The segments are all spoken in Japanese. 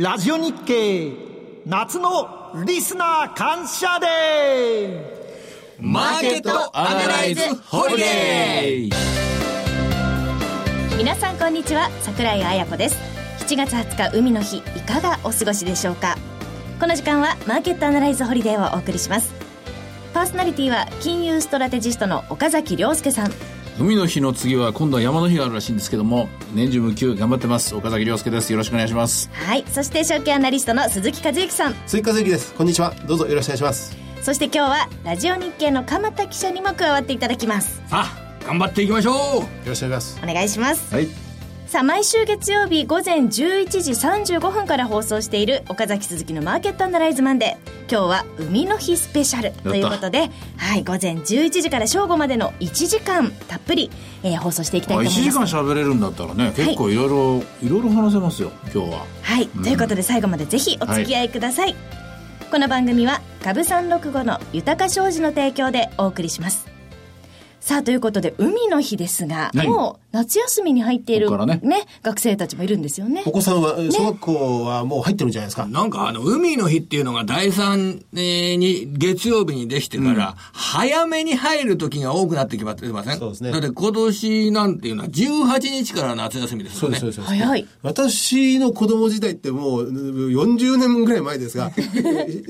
ラジオ日経夏のリスナー感謝デー。マーケットアナライズホリデー。皆さんこんにちは桜井彩子です。7月20日海の日いかがお過ごしでしょうか？この時間はマーケットアナライズホリデーをお送りします。パーソナリティは金融ストラテジストの岡崎良介さん海の日の次は今度は山の日があるらしいんですけども年中無休頑張ってます。岡崎良介です。よろしくお願いします。はい。そして証券アナリストの鈴木和之さん。鈴木和之です。こんにちは。どうぞよろしくお願いします。そして今日はラジオ日経の鎌田記者にも加わっていただきます。さあ頑張っていきましょう。よろしくお願いします。お願いします。はいさあ毎週月曜日午前11時35分から放送している岡崎鈴木のマーケットアナライズマンデー。今日は海の日スペシャルということではい午前11時から正午までの1時間たっぷり、えー放送していきたいとあ1思います。時間喋れるんだったらね結構いろいろいろいろ話せますよ今日は。はい、ということで最後までぜひお付き合いください、この番組は株三六五の豊か商事の提供でお送りします。さあということで海の日ですが、はい。もう夏休みに入っているここからね。学生たちもいるんですよね。お子さんは小学校はもう入ってるんじゃないですか、なんかあの、海の日っていうのが第3、えーに、月曜日にできてから、早めに入る時が多くなってきまってません？そうですね。だって今年なんていうのは18日から夏休みですよね。そうですそうです。早い。私の子供時代ってもう40年ぐらい前ですが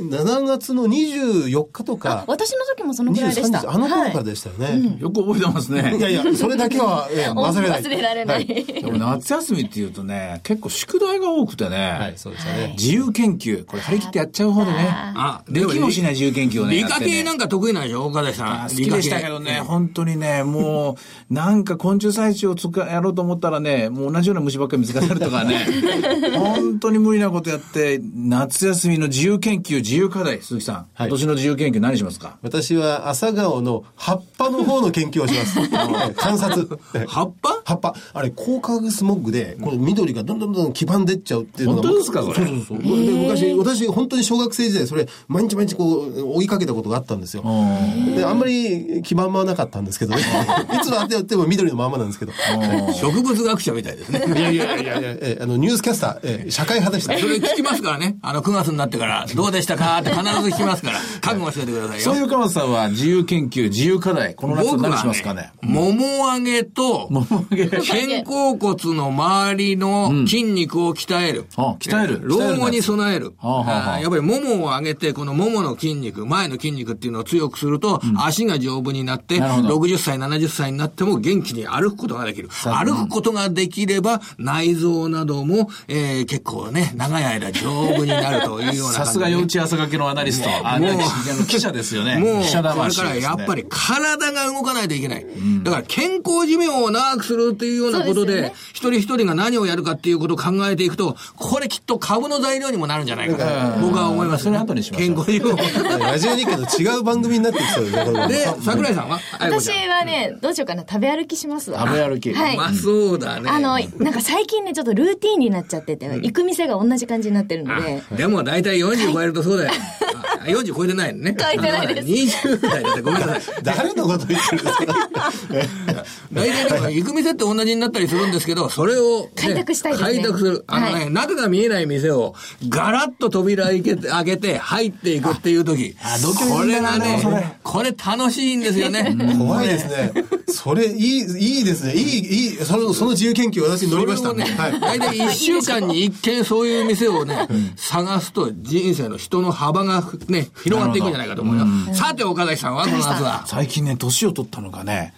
7月の24日とか。私の時もそのぐらいでした。23日あの頃からはい。でしたよね、よく覚えてますね。い、やいやそれだけは、ええ 忘れない。忘れられない、でも夏休みっていうとね結構宿題が多くてね、はいそうでしたね、自由研究。これ張り切ってやっちゃう方でねあ、できもしない自由研究をね理科やってね。系なんか得意なんでしょ？岡崎さん。あ好きでしたけどね、本当にね、もう、なんか昆虫採取をつかやろうと思ったらね、もう同じような虫ばっかり見つかるとかね、本当に無理なことやって、夏休みの自由研究、自由課題、鈴木さん、はい。今年の自由研究何しますか？私は朝顔の葉っぱの方の研究をします。え え観察。ええ葉っぱ？葉っぱ。あれ、高化学スモッグで、この緑がどんどんどんどん黄ばんでっちゃうっていうのが。本当ですかそれ？そうそうそう。で昔、私、本当に小学生時代、それ、毎日毎日こう、追いかけたことがあったんですよ。で、あんまり黄ばまなかったんですけどね。いつまでやっても緑のままなんですけど。植物学者みたいですね。いやいやいやいや、ええあの、ニュースキャスター、ええ社会派でした。それ聞きますからね。あの、9月になってから、どうでしたか？って必ず聞きますから、覚悟しておいてくださいよ。そういう鎌田さんは自由研究、自由課題、この夏何しますかね？もも上げと、桃揚げ 肩甲骨の周りの筋肉を鍛える。あ鍛える？老後に備える。やっぱりももを上げて、このももの筋肉、前の筋肉っていうのを強くすると、足が丈夫になって、なるほど。60歳、70歳になっても元気に歩くことができる。あ。歩くことができれば、内臓なども、えー結構ね、長い間丈夫になるというような さすが幼稚朝掛けのアナリスト。あ、もう記者ですよね。もう、これ魂からやっぱり体が動かないといけない。だから健康寿命を長くするっていうようなことで、でね。一人一人が何をやるかっていうことを考えていくと、これきっと株の材料にもなるんじゃないかと、僕は思います、それ後にしましょう。健康寿命を。ラジオ日経と違う番組になってきそうですね、で、桜井さんは？私はねどうしようかな食べ歩きしますわ。食べ歩き。はいうまそうだね。あの、なんか最近ね、ちょっとルーティンになっちゃってて、行く店が同じ感じになってるので、でも大体40超えるとそうだよ。あ40超えてないのね。超えてないです。20代だってごめんなさい。誰のこと言ってるんですか？大体でも行く店って同じになったりするんですけど、それを、ね、開拓したいですね開拓する。あのね、はい中が見えない店を、ガラッと扉開けて、開けて、入っていくっていう時。あこれがね、これ楽しいんですよね。怖いですね。それ、いい、いいですね。いい、いい、その、その自由研究私に乗りました。それをね、はい。大体1週間に1軒そういう店をね、探すと人生の人の幅がね、広がっていくんじゃないかと思うよ。さて、岡崎さんはこの夏は？最近ね、年を取ったのがね、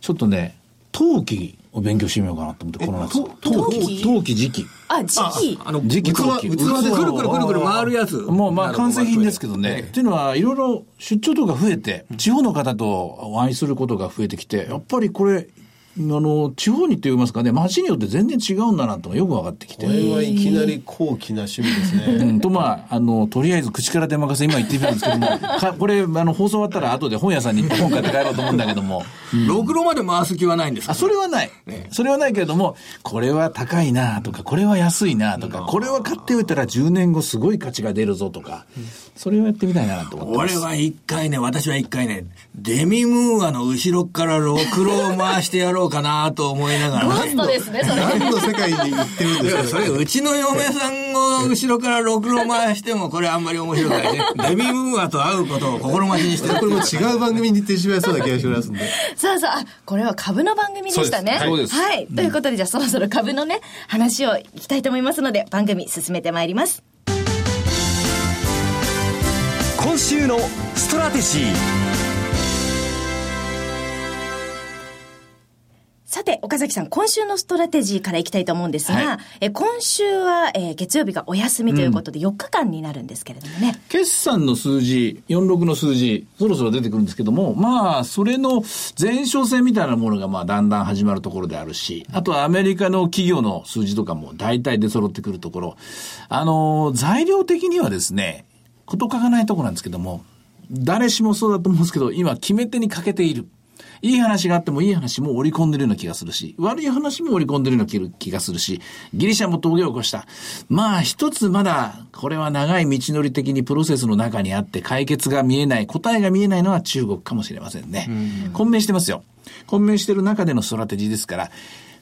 ちょっとね、陶器を勉強してみようかなと思って、この夏。陶器？陶器？時期。あ、時期。あの、時期器。陶器。器。でくるくるくるくる回るやつ。もうまあ完成品ですけどね。っていうのは、いろいろ出張とか増えて、地方の方とお会いすることが増えてきて、やっぱりこれ、あの、地方にって言いますかね、街によって全然違うんだなとよく分かってきて。これはいきなり高貴な趣味ですうね。ん、とまあ、あの、とりあえず口から出任せ、今言ってみたんですけども、かこれ、あの、放送終わったら後で本屋さんに行って本買って帰ろうと思うんだけども、ろくろまで回す気はないんですか？あ、それはない。それはないけれども、これは高いなとか、これは安いなとか、これは買っておいたら10年後すごい価値が出るぞとか、それをやってみたいなと思ってます。俺は一回ね、私は一回ね、デミムーアの後ろからろくろを回してやろうのかなと思いながら。ゴーストですね、それ。何の世界に行ってるんですか？それ、うちの嫁さんを後ろからろくろ回しても、これあんまり面白くないね。デビー・ムーアと会うことを心待ちにしてる。これも違う番組に行ってしまいそうな気がしますんで。さあさあ、あこれは株の番組でしたね。そうですはいはい。ということで、じゃあそろそろ株のね、話をいきたいと思いますので、番組進めてまいります。今週のストラテジーさて、岡崎さん、今週のストラテジーからいきたいと思うんですが、はいえ今週は、えー月曜日がお休みということで4日間になるんですけれどもね。決算の数字、46の数字、そろそろ出てくるんですけども、まあ、それの前哨戦みたいなものが、まあ、だんだん始まるところであるし、あとはアメリカの企業の数字とかも大体出揃ってくるところ、あの、材料的にはですね、こと書かないところなんですけども、誰しもそうだと思うんですけど、今、決め手に欠けている。いい話があってもいい話も織り込んでるような気がするし、悪い話も織り込んでるような気がするし、ギリシャも峠を越した。まあ一つまだ、これは長い道のり的にプロセスの中にあって解決が見えない、答えが見えないのは中国かもしれませんね。混迷してますよ。混迷してる中でのストラテジーですから、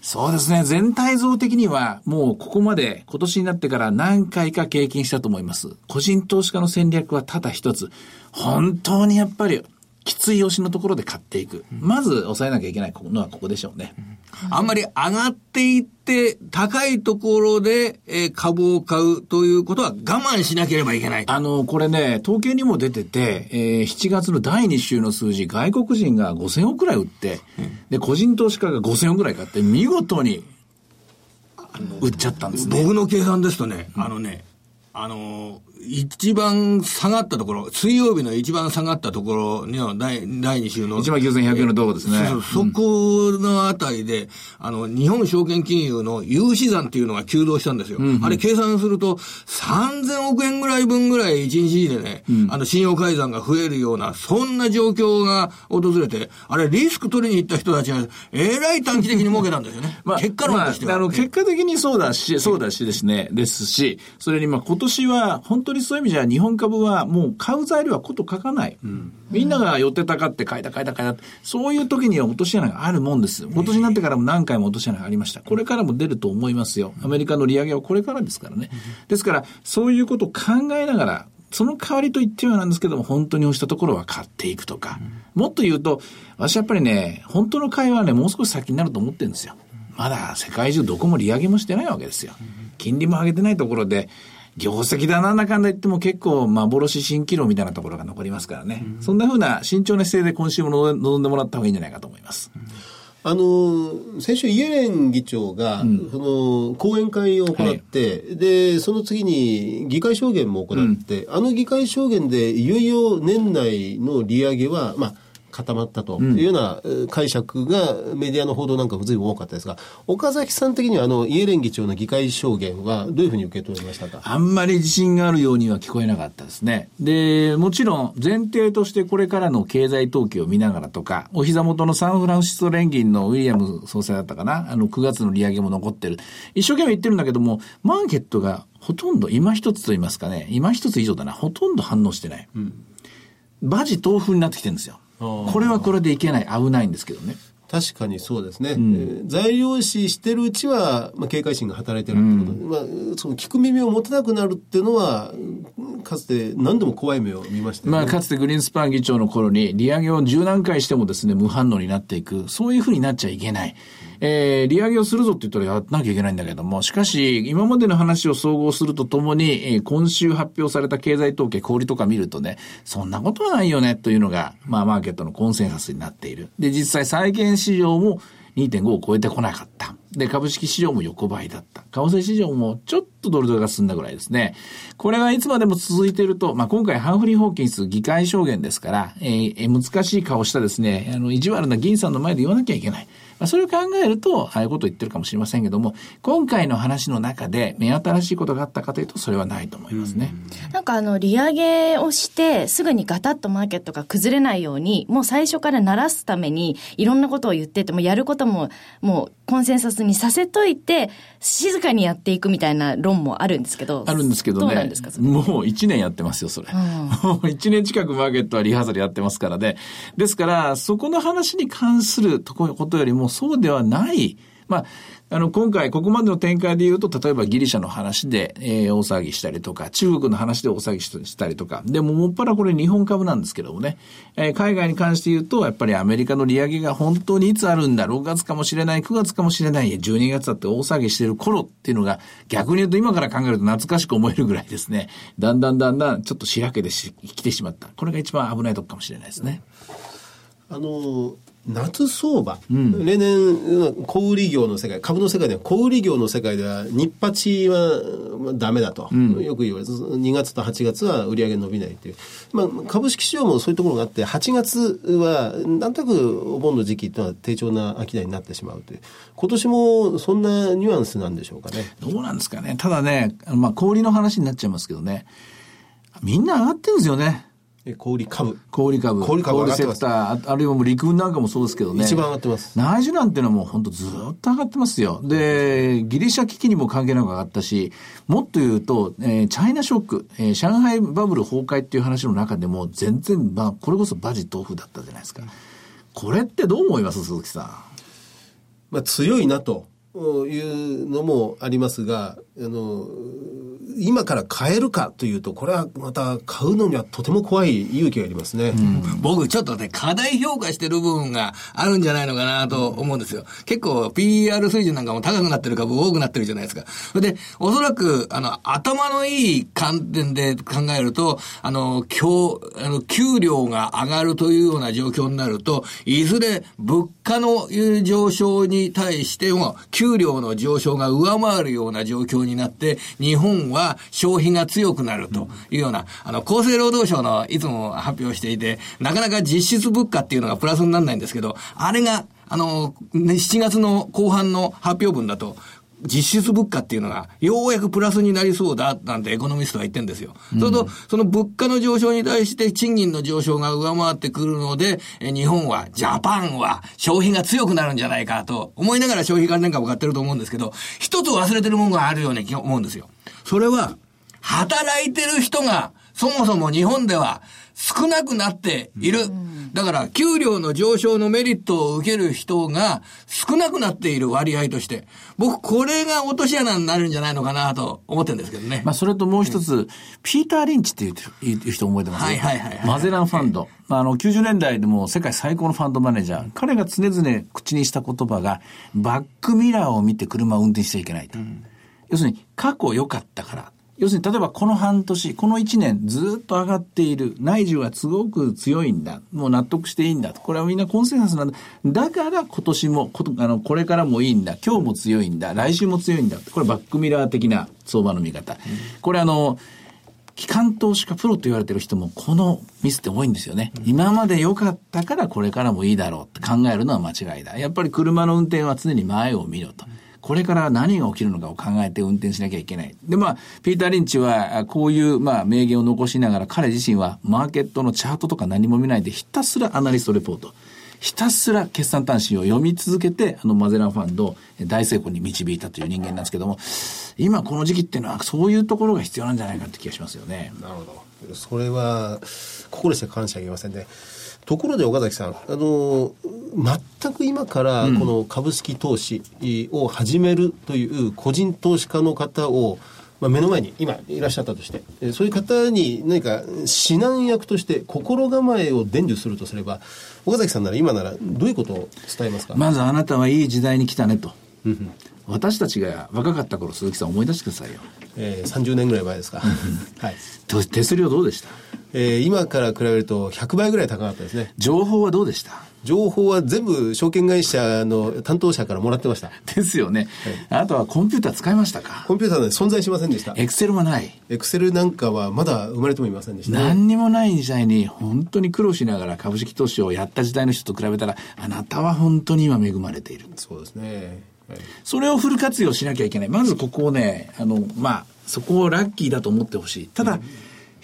そうですね。全体像的には、もうここまで今年になってから何回か経験したと思います。個人投資家の戦略はただ一つ。本当にやっぱり、きつい押しのところで買っていく。まず抑えなきゃいけないのはここでしょうね。あんまり上がっていって、高いところで、えー株を買うということは我慢しなければいけない。あの、これね、統計にも出てて、えー7月の第2週の数字、外国人が5000億くらい売って、で、個人投資家が5000億くらい買って、見事に、売っちゃったんですね。僕の計算ですとね、あのね、あのー一番下がったところ、水曜日の一番下がったところの第第2週の。1万9100円のところですね。そこのあたりで、あの、日本証券金融の融資残っていうのが急増したんですよ。あれ計算すると、3000億円ぐらい分ぐらい1日でね、あの、信用改ざんが増えるような、そんな状況が訪れて、あれ、リスク取りに行った人たちが、えらい短期的に儲けたんですよね。結果論としては。まあ、あの、結果的にそうだし、そうだしですね、ですし、それにまあ今年は、本当にそういう意味じゃ日本株はもう買う材料はこと書かない。みんなが寄ってたかって買いた買いた買いた。そういう時には落とし穴があるもんです。今年になってからも何回も落とし穴がありました。これからも出ると思いますよ。アメリカの利上げはこれからですからね。ですから、そういうことを考えながら、その代わりと言ってはなんですけども、本当に押したところは買っていくとか。もっと言うと、私やっぱりね、本当の会話はね、もう少し先になると思ってるんですよ。まだ世界中どこも利上げもしてないわけですよ。金利も上げてないところで、業績だなんだかんだ言っても結構幻蜃気楼みたいなところが残りますからね。そんな風な慎重な姿勢で今週も臨んでもらった方がいいんじゃないかと思います。あの、先週イエレン議長が、その、講演会を行って、で、その次に議会証言も行って、あの議会証言でいよいよ年内の利上げは、まあ、固まったというようなえー解釈がメディアの報道なんかも随分多かったですが、岡崎さん的にはあのイエレン議長の議会証言はどういうふうに受け止めましたか？あんまり自信があるようには聞こえなかったですね。で、もちろん前提としてこれからの経済統計を見ながらとか、お膝元のサンフランシスコ連銀のウィリアム総裁だったかな、あの9月の利上げも残ってる。一生懸命言ってるんだけども、マーケットがほとんど今一つと言いますかね、今一つ以上だな、ほとんど反応してない。バジ豆腐になってきてるんですよ。これはこれでいけない、危ないんですけどね。確かにそうですね、えー材料視してるうちは、まあ、警戒心が働いてるってことで、まあ、その聞く耳を持たなくなるっていうのは、かつて何度も怖い目を見ましたよね。まあ、かつてグリーンスパン議長の頃に、利上げを十何回してもですね、無反応になっていく。そういうふうになっちゃいけない。えー、利上げをするぞって言ったらやらなきゃいけないんだけども、しかし、今までの話を総合するとともに、えー今週発表された経済統計、氷とか見るとね、そんなことはないよね、というのが、まあ、マーケットのコンセンサスになっている。で、実際、債券市場も2.5を超えてこなかった。で、株式市場も横ばいだった。為替市場もちょっとドルドルが進んだぐらいですね。これがいつまでも続いていると、まあ、今回ハンフリー・ホーキンス議会証言ですから、えーえー難しい顔したですね、あの、意地悪な議員さんの前で言わなきゃいけない。まあ、それを考えると、ああいうことを言ってるかもしれませんけども、今回の話の中で目新しいことがあったかというと、それはないと思いますね。なんかあの、利上げをして、すぐにガタッとマーケットが崩れないように、もう最初から鳴らすために、いろんなことを言ってても、やることも、もうコンセンサスにさせといて、静かにやっていくみたいな論もあるんですけど。あるんですけどね。どうなんですかもう1年やってますよ、それ。もう1年近くマーケットはリハーサルやってますからね。ですから、そこの話に関するとことよりも、そうではない、まあ、あの、今回、ここまでの展開で言うと、例えばギリシャの話で、えー、大騒ぎしたりとか、中国の話で大騒ぎしたりとか、でも、もっぱらこれ日本株なんですけどもね、えー、海外に関して言うと、やっぱりアメリカの利上げが本当にいつあるんだ、6月かもしれない、9月かもしれない、12月だって大騒ぎしてる頃っていうのが、逆に言うと今から考えると懐かしく思えるぐらいですね、だんだんだんだんちょっとしらけてし来てしまった。これが一番危ないとこかもしれないですね。あの夏相場、うん、例年、小売業の世界、株の世界では小売業の世界では、日八はダメだと、うん、よく言われる、2月と8月は売り上げ伸びないっていう、まあ、株式市場もそういうところがあって、8月は、なんとなくお盆の時期というのは低調な商いになってしまうという、今年もそんなニュアンスなんでしょうかね。どうなんですかね、ただね、まあ、小売の話になっちゃいますけどね、みんな上がってるんですよね。小売株。小売株。小売株小売セクター、あるいはもう陸運なんかもそうですけどね。一番上がってます。内需なんていうのはもう本当ずっと上がってますよ。で、ギリシャ危機にも関係なく上がったし、もっと言うと、えー、チャイナショック、えー、上海バブル崩壊っていう話の中でも全然、まあ、これこそバジ豆腐だったじゃないですか。これってどう思います鈴木さん？まあ、強いなと。いうのもありますが、あの、今から買えるかというと、これはまた買うのにはとても怖い勇気がありますね。うん、僕ちょっとね、過大評価してる部分があるんじゃないのかなと思うんですよ。結構 PR 水準なんかも高くなってる株多くなってるじゃないですか。で、おそらく、あの、頭のいい観点で考えると、あの、今日、あの、給料が上がるというような状況になると、いずれ物価の上昇に対しても、給料の上昇が上回るような状況にになって、日本は消費が強くなるというような、あの、厚生労働省のいつも発表していて、なかなか実質物価っていうのがプラスにならないんですけど、あれが、あの、7月の後半の発表分だと、実質物価っていうのが、ようやくプラスになりそうだ、なんてエコノミストは言ってんですよ。うん、それと、その物価の上昇に対して賃金の上昇が上回ってくるので、日本は、ジャパンは消費が強くなるんじゃないかと思いながら消費関連株買ってると思うんですけど、一つ忘れてるものがあるように思うんですよ。それは、働いてる人が、そもそも日本では少なくなっている。だから、給料の上昇のメリットを受ける人が少なくなっている割合として、僕、これが落とし穴になるんじゃないのかなと思ってるんですけどね。まあ、それともう一つ、うん、ピーター・リンチっていう人覚えてますはいはいはい、はい、マゼランファンド。あの、90年代でも世界最高のファンドマネージャー。彼が常々口にした言葉が、バックミラーを見て車を運転しちゃいけないと。うん要するに過去良かったから。要するに、例えばこの半年、この1年ずっと上がっている。内需はすごく強いんだ。もう納得していいんだ。これはみんなコンセンサスなんだ。だから今年も、こあのこれからもいいんだ。今日も強いんだ。来週も強いんだ。これバックミラー的な相場の見方。これあの、機関投資家プロと言われてる人もこのミスって多いんですよね。今まで良かったからこれからもいいだろうって考えるのは間違いだ。やっぱり車の運転は常に前を見ろと。これから何が起きるのかを考えて運転しなきゃいけない。で、まあ、ピーター・リンチは、こういう、まあ、名言を残しながら、彼自身は、マーケットのチャートとか何も見ないで、ひたすらアナリストレポート。ひたすら決算単身を読み続けて、あのマゼランファンドを大成功に導いたという人間なんですけども、今この時期っていうのはそういうところが必要なんじゃないかって気がしますよね。なるほど。それは、心して感謝あげませんね。ところで岡崎さん、あの全く今からこの株式投資を始めるという個人投資家の方を、まあ、目の前に今いらっしゃったとして、そういう方に何か指南役として心構えを伝授するとすれば、岡崎さんなら今ならどういうことを伝えますか？まずあなたはいい時代に来たねと。私たちが若かった頃鈴木さん思い出してくださいよ、えー、30年ぐらい前ですか、はい、手数料どうでした？えー、今から比べると100倍ぐらい高かったですね。情報はどうでした？情報は全部証券会社の担当者からもらってました。ですよね。はい、あとはコンピューター使いましたか？コンピューターで存在しませんでした。エクセルはない。エクセルなんかはまだ生まれてもいませんでした、ね、何にもない時代に本当に苦労しながら株式投資をやった時代の人と比べたら、あなたは本当に今恵まれている。そうですね。はい、それをフル活用しなきゃいけない。まずここをね、あの、まあ、そこをラッキーだと思ってほしい。ただ、うん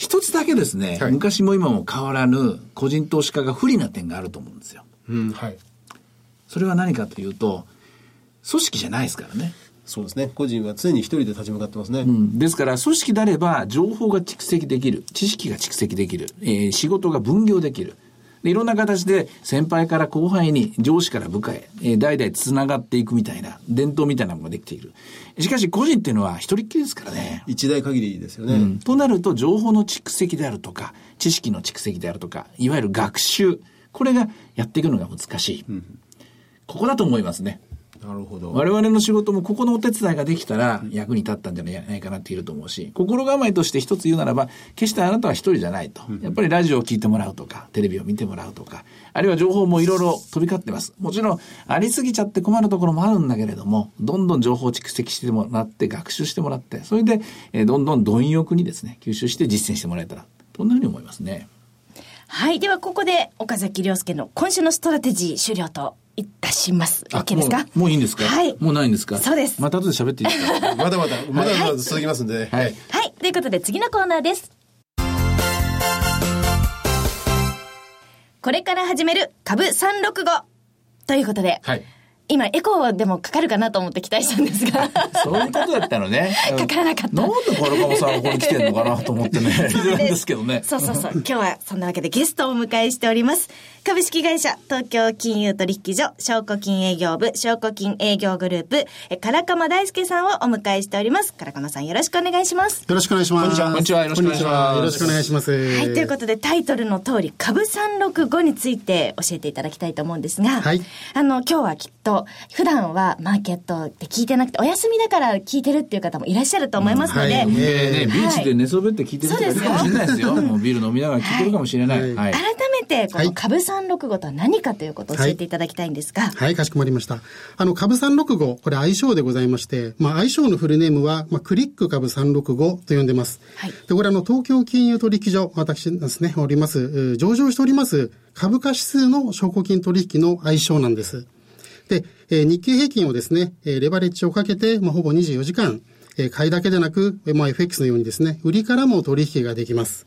一つだけですね、はい、昔も今も変わらぬ個人投資家が不利な点があると思うんですよ。うん、はい。それは何かというと、組織じゃないですからね。そうですね。個人は常に一人で立ち向かってますね。うんですから、組織であれば、情報が蓄積できる、知識が蓄積できる、えー仕事が分業できる。でいろんな形で先輩から後輩に上司から部下へ、えー代々つながっていくみたいな伝統みたいなものができている。しかし個人っていうのは一人っきりですからね。一代限りですよね。うんとなると情報の蓄積であるとか知識の蓄積であるとかいわゆる学習これがやっていくのが難しい、ここだと思いますねなるほど。我々の仕事もここのお手伝いができたら役に立ったんじゃないかなって言えると思うし心構えとして一つ言うならば決してあなたは一人じゃないとやっぱりラジオを聞いてもらうとかテレビを見てもらうとかあるいは情報もいろいろ飛び交ってますもちろんありすぎちゃって困るところもあるんだけれどもどんどん情報を蓄積してもらって学習してもらってそれで、えーどんどん貪欲にですね吸収して実践してもらえたらそんなふうに思いますねはい。では、ここで、岡崎亮介の今週のストラテジー終了といたします。あ OK ですか？もういいんですか？はい。もうないんですか？そうですまた後で喋っていいですか？まだまだ、まだまだ続きますんでね。はいはい。ということで、次のコーナーです。これから始める株365ということで、はい今、エコーでもかかるかなと思って期待したんですが、そういうことだったのね。かからなかったなんでカルカモさんがここに来てんのかなと思ってね。いるんですけどね。そうそうそう。今日はそんなわけでゲストをお迎えしております。株式会社東京金融取引所証拠金営業部証拠金営業グループえ唐鎌大輔さんをお迎えしております。唐鎌さんよろしくお願いします。よろしくお願いします。こんにちはこんにちはよろしくお願いしますよろしくお願いします。はい、ということでタイトルの通り株365について教えていただきたいと思うんですが、はいあの今日はきっと普段はマーケットで聞いてなくてお休みだから聞いてるっていう方もいらっしゃると思いますので、はいでね、ビーチで寝そべって聞いてる人がいるかもしれないですよ。もうビール飲みながら聞いてるかもしれない。はいはい。改めてこはいの株365とは何かということを教えていただきたいんですが、はい、かしこまりました。あの、株365、これ愛称でございまして、まあ、愛称のフルネームは、まあ、クリック株365と呼んでます。はいで、これあの、東京金融取引所、私ですね、おります、上場しております、株価指数の証拠金取引の愛称なんです。で、えー日経平均をですね、えーレバレッジをかけて、まあ、ほぼ24時間、えー買いだけでなく、えーまあ、FX のようにですね、売りからも取引ができます。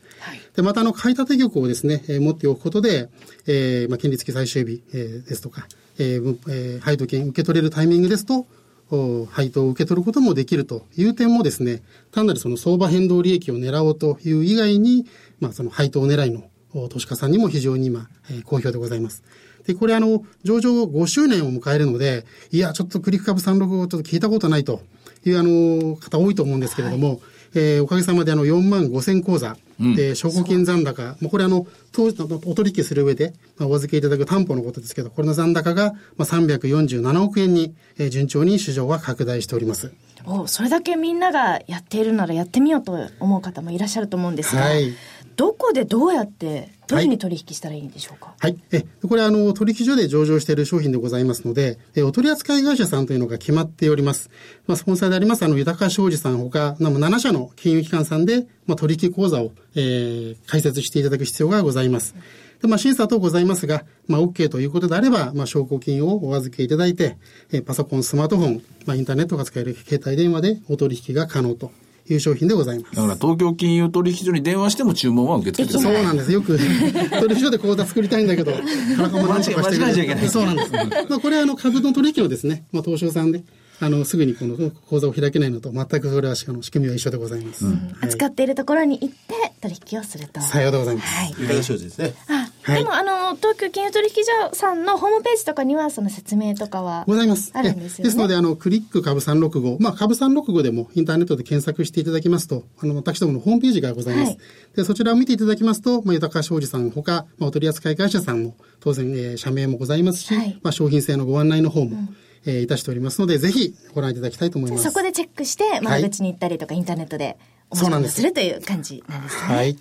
で、またあの、買い立て玉をですね、えー持っておくことで、えーまあ、金利付き最終日、えーですとか、えーぶえー配当金受け取れるタイミングですと、お配当を受け取ることもできるという点もですね、単なるその相場変動利益を狙おうという以外に、まあその配当狙いのお投資家さんにも非常に今、えー好評でございます。で、これあの、上場5周年を迎えるので、いや、ちょっとクリック株365ちょっと聞いたことないというあの、方多いと思うんですけれども、えーおかげさまであの4万5千口座、で、証拠金残高、もうこれあの、当時のお取引する上で、まあ、お預けいただく担保のことですけど、これの残高が、まあ、347億円に、えー順調に市場は拡大しております。おそれだけみんながやっているならやってみようと思う方もいらっしゃると思うんですが、はいどこでどうやってどういうふうに取引したらいいんでしょうか、はい。え、これあの、取引所で上場している商品でございますので、え、お取扱い会社さんというのが決まっております。まあ、スポンサーであります、あの、豊か商事さんほか、な7社の金融機関さんで、まあ、取引口座を、えー開設していただく必要がございます。で、まあ、審査等ございますが、まあ、OK ということであれば、まあ、証拠金をお預けいただいて、えーパソコン、スマートフォン、まあ、インターネットが使える携帯電話でお取引が可能という商品でございます。だから東京金融取引所に電話しても注文は受け付けて。そうなんです。よく、取引所で口座作りたいんだけど、なかなか間違えちゃいけないそうなんです。まあ、これはあの、株の取引をですね、まあ、東証さんで、あの、すぐにこの口座を開けないのと、全くそれは、あの、仕組みは一緒でございます。はい扱っているところに行って取引をすると。さようでございます。はい。豊田商事ですね。あはいでもあの東京金融取引所さんのホームページとかにはその説明とかはございます。あるんですよね。えので、あの、クリック株365、まあ、株365でもインターネットで検索していただきますと、あの、私どものホームページがございます。はいで、そちらを見ていただきますと、まあ、豊か商事さんほか、まあ、お取扱い会社さんも、当然、えー社名もございますし、はいまあ、商品性のご案内の方も、えーいたしておりますので、ぜひご覧いただきたいと思います。そこでチェックして窓口に行ったりとかインターネットでおそうなんですするという感じなんですね。はい。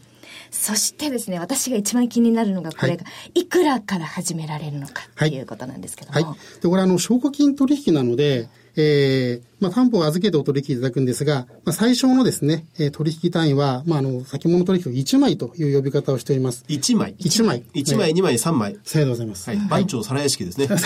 そしてですね、私が一番気になるのがこれが、い、くらから始められるのかっていうことなんですけども。はい。で、これあの、証拠金取引なので、えー、まあ、担保を預けてお取引いただくんですが、まあ、最小のですね、えー取引単位は、まあ、あの、先物取引を1枚という呼び方をしております。1枚。1枚。1枚、2枚、3枚。さようでございます。はい。番長皿屋敷ですね。はい。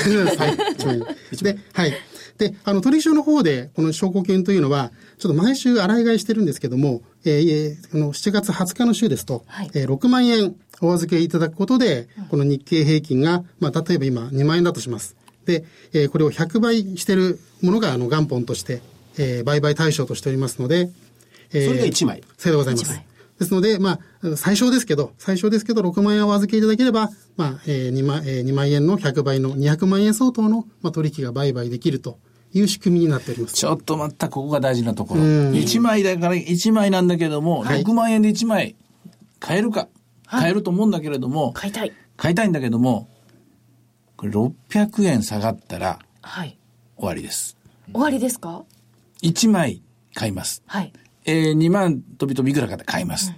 一枚で、はい。で、あの、取引所の方で、この証拠金というのは、ちょっと毎週洗い替えしてるんですけども、えーえーこの7月20日の週ですと、はいえー6万円お預けいただくことで、この日経平均が、まあ、例えば今2万円だとします。で、えーこれを100倍してるものが、あの、元本として、えー売買対象としておりますので、えーそれが1枚。さようでございます。ですので、まあ、最小ですけど、最小ですけど、6万円をお預けいただければ、まあ、えー、2万、えー、2万円の100倍の200万円相当の、まあ、取引が売買できるという仕組みになっております。ちょっと待った、ここが大事なところ。1枚だから1枚なんだけども、はい6万円で1枚買えるか。買えると思うんだけれども、買いたい。買いたいんだけども、これ600円下がったらはい。終わりです。終わりですか？1枚買います。はい。えー、2万飛び飛びいくらかで買います。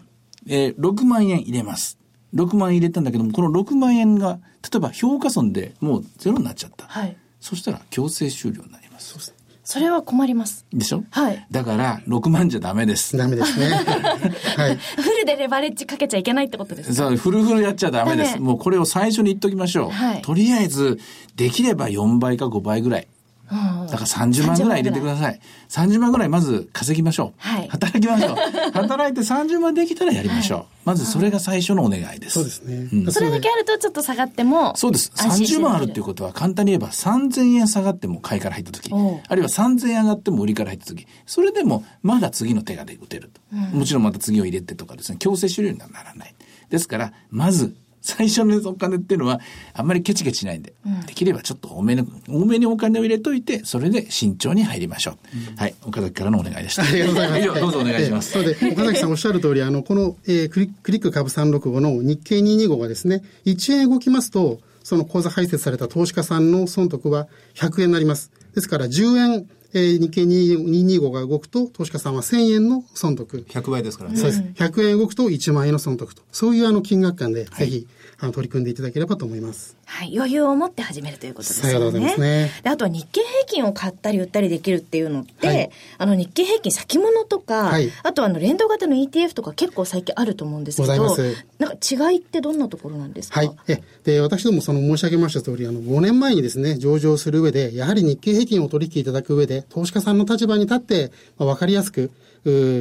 えー、6万円入れます。6万円入れたんだけども、この6万円が、例えば評価損でもうゼロになっちゃった。はい。そしたら強制終了になります。それは困ります。でしょ？はいだから、6万じゃダメです。ダメですね。はい。フルでレバレッジかけちゃいけないってことですか？そう、フルフルやっちゃダメです。もうこれを最初に言っときましょう。はいとりあえず、できれば4倍か5倍ぐらい。うんだから30万ぐらい入れてください。30万ぐらいまず稼ぎましょう。はい働きましょう。働いて30万できたらやりましょう。まずそれが最初のお願いです。そうですね。うんそれだけあるとちょっと下がっても。そうです。30安心して万あるっていうことは簡単に言えば3000円下がっても買いから入った時、あるいは3000円上がっても売りから入った時、それでもまだ次の手が打てると。もちろんまた次を入れてとかですね、強制終了にはならない。ですから、まず、最初のお金っていうのは、あんまりケチケチしないんで、できればちょっと多めに、多めにお金を入れといて、それで慎重に入りましょう。はい。岡崎からのお願いでした。ありがとうございます。以上どうぞお願いします。ええそうで、岡崎さんおっしゃる通り、あの、この、えークリクリック株365の日経225がですね、1円動きますと、その口座開設された投資家さんの損得は100円になります。ですから、10円、えー日経225が動くと、投資家さんは1000円の損得。100倍ですからね。そうです。100円動くと1万円の損得と。そういうあの金額感で、ぜひ、あの、取り組んでいただければと思います。はい。余裕を持って始めるということですよね。さようでございますねであとは日経平均を買ったり売ったりできるっていうのって、はいあの日経平均先物とか、はいあとあの連動型の ETF とか結構最近あると思うんですけど、ございますなんか違いってどんなところなんですか？はい。え、で、私どもその申し上げました通り、あの、5年前にですね、上場する上で、やはり日経平均を取引いただく上で、投資家さんの立場に立って、まあ、わかりやすく、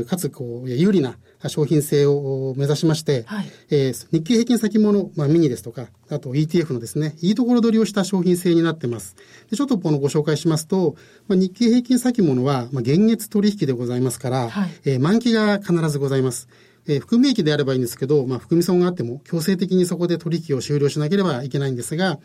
かつ、こう、有利な商品性を目指しまして、はいえー日経平均先物、まあ、ミニですとか、あと ETF のですね、いいところ取りをした商品性になってます。でちょっとこのご紹介しますと、まあ、日経平均先物は、まあ、現月取引でございますから、はいえー満期が必ずございます。えー含み益であればいいんですけど、まあ、含み損があっても、強制的にそこで取引を終了しなければいけないんですが、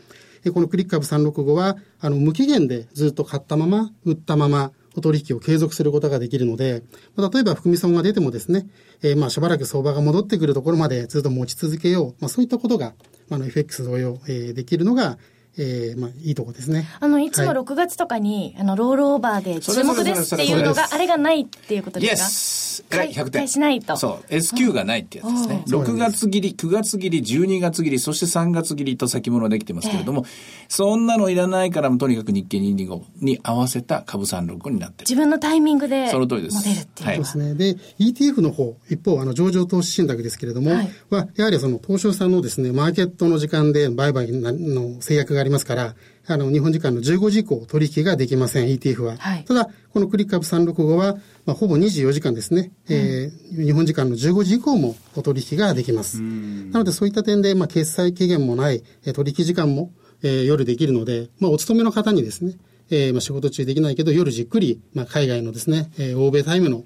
えーこのクリック株365は、あの、無期限でずっと買ったまま、売ったまま、お取引を継続することができるので、まあ例えば含み損が出てもですね、えーまあしばらく相場が戻ってくるところまでずっと持ち続けよう。まあそういったことが、まあ、あの FX 同様、えーできるのが、えーまあいいところですね。あの、いつもはい6月とかに、あの、ロールオーバーで注目ですっていうのが、あれがないっていうことですか？スはい100点。返しないとそう。SQ がないってやつですね。うん6月切り、9月切り、12月切り、そして3月切りと先物できてますけれども、そんなのいらないから、とにかく日経225に合わせた株365になってる。自分のタイミングで、その通りですモデルっていうのは。うですね。で、ETF の方、一方、あの、上場投資信託ですけれども、はいは、やはりその、東証さんのですね、マーケットの時間で売買の制約がありますから、あの、日本時間の15時以降取引ができません、ETF は。はいただ、このクリック株365は、まあ、ほぼ24時間ですね、えー日本時間の15時以降もお取引ができます。なので、そういった点で、まあ、決済期限もない、えー取引時間も、えー夜できるので、まあ、お勤めの方にですね、えーまあ、仕事中できないけど、夜じっくり、まあ、海外のですね、えー欧米タイムの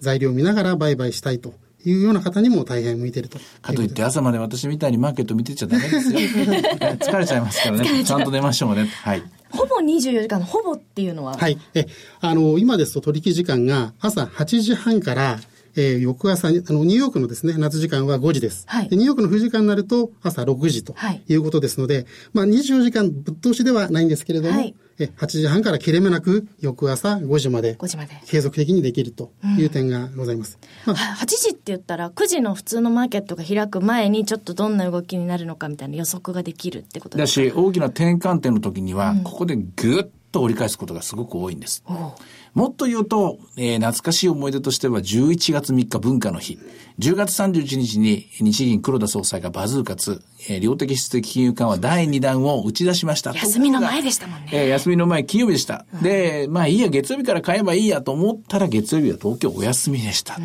材料を見ながら売買したいというような方にも大変向いているとかといって朝まで私みたいにマーケット見てちゃダメですよ。疲れちゃいますからね。ちゃんと寝ましょうね。はい。ほぼ24時間のほぼっていうのは、はい。え、あの、今ですと取引時間が朝8時半から、えー翌朝に、あの、ニューヨークのですね、夏時間は5時です。はいでニューヨークの冬時間になると朝6時とはいいうことですので、まあ24時間ぶっ通しではないんですけれども、はいえ8時半から切れ目なく翌朝5時まで。5時まで。継続的にできるという点がございます。まあ。は8時って言ったら9時の普通のマーケットが開く前にちょっとどんな動きになるのかみたいな予測ができるってことですか？だし、大きな転換点の時には、ここでぐっと折り返すことがすごく多いんです。もっと言うと、えー懐かしい思い出としては11月3日文化の日。10月31日に日銀黒田総裁がバズーカツ、えー量的質的金融緩和第2弾を打ち出しました。休みの前でしたもんねえー休みの前、金曜日でした。で、まあいいや、月曜日から買えばいいやと思ったら月曜日は東京お休みでした。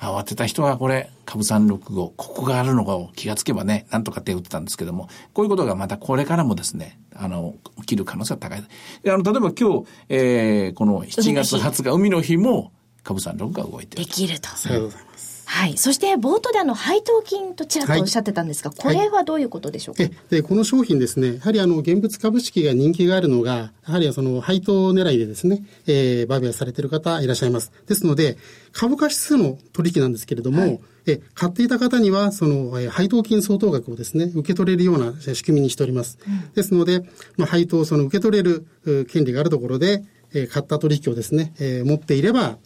慌てた人がこれ、株365、ここがあるのかを気がつけばね、なんとか手を打ってたんですけども、こういうことがまたこれからもですね、あの、起きる可能性が高い。であの、例えば今日、えー、この7月20日、海の日も、株三六が動いてるできると。ありがとうございます。はい。そして、冒頭であの、配当金とちらっとおっしゃってたんですが、これはどういうことでしょうか、えで、この商品ですね、やはりあの、現物株式が人気があるのが、やはりその、配当狙いでですね、えー、売買されている方いらっしゃいます。ですので、株価指数の取引なんですけれども、え買っていた方には、その、え配当金相当額をですね、受け取れるようなえ仕組みにしております。ですので、まあ、配当をその受け取れるう権利があるところで、えー買った取引をですね、えー持っていれば、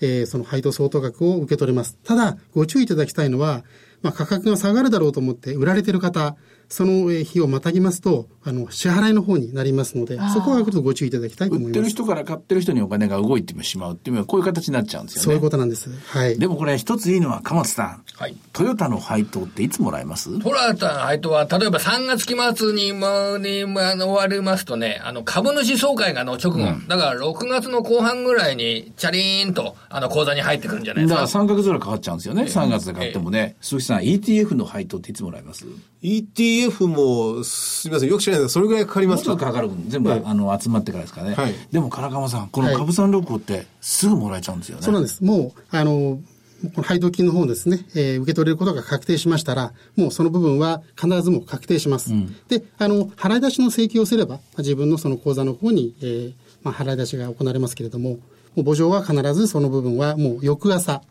えーその配当相当額を受け取れます。ただ、ご注意いただきたいのは、まあ、価格が下がるだろうと思って売られている方、そのえー日をまたぎますと、あの、支払いの方になりますので、そこはちょっとご注意いただきたいと思います。売ってる人から買ってる人にお金が動いてしまうっていうのは、こういう形になっちゃうんですよね。そういうことなんです。はい。でもこれ一ついいのは、鎌田さん。はいトヨタの配当っていつもらえます？トラタの配当は、例えば3月期末にもにあの終わりますとね、あの株主総会がの直後、だから6月の後半ぐらいに、チャリーンとあの口座に入ってくるんじゃないだからですか。3ヶ月ぐらいかかっちゃうんですよね。3月で買ってもね。鈴木さん、ETF の配当っていつもらえます？ETF も、すみません、よく知らないそれぐらいかかりますかかかる全部、あの、集まってからですかね。はいでも、金鎌さん、この株三六五ってすぐもらえちゃうんですよね。そうなんです。もう、あの、この配当金の方をですね、えー受け取れることが確定しましたら、もうその部分は必ずもう確定します。で、あの、払い出しの請求をすれば、まあ自分のその口座の方に、えーまあ、払い出しが行われますけれども、もう墓場は必ずその部分はもう翌朝、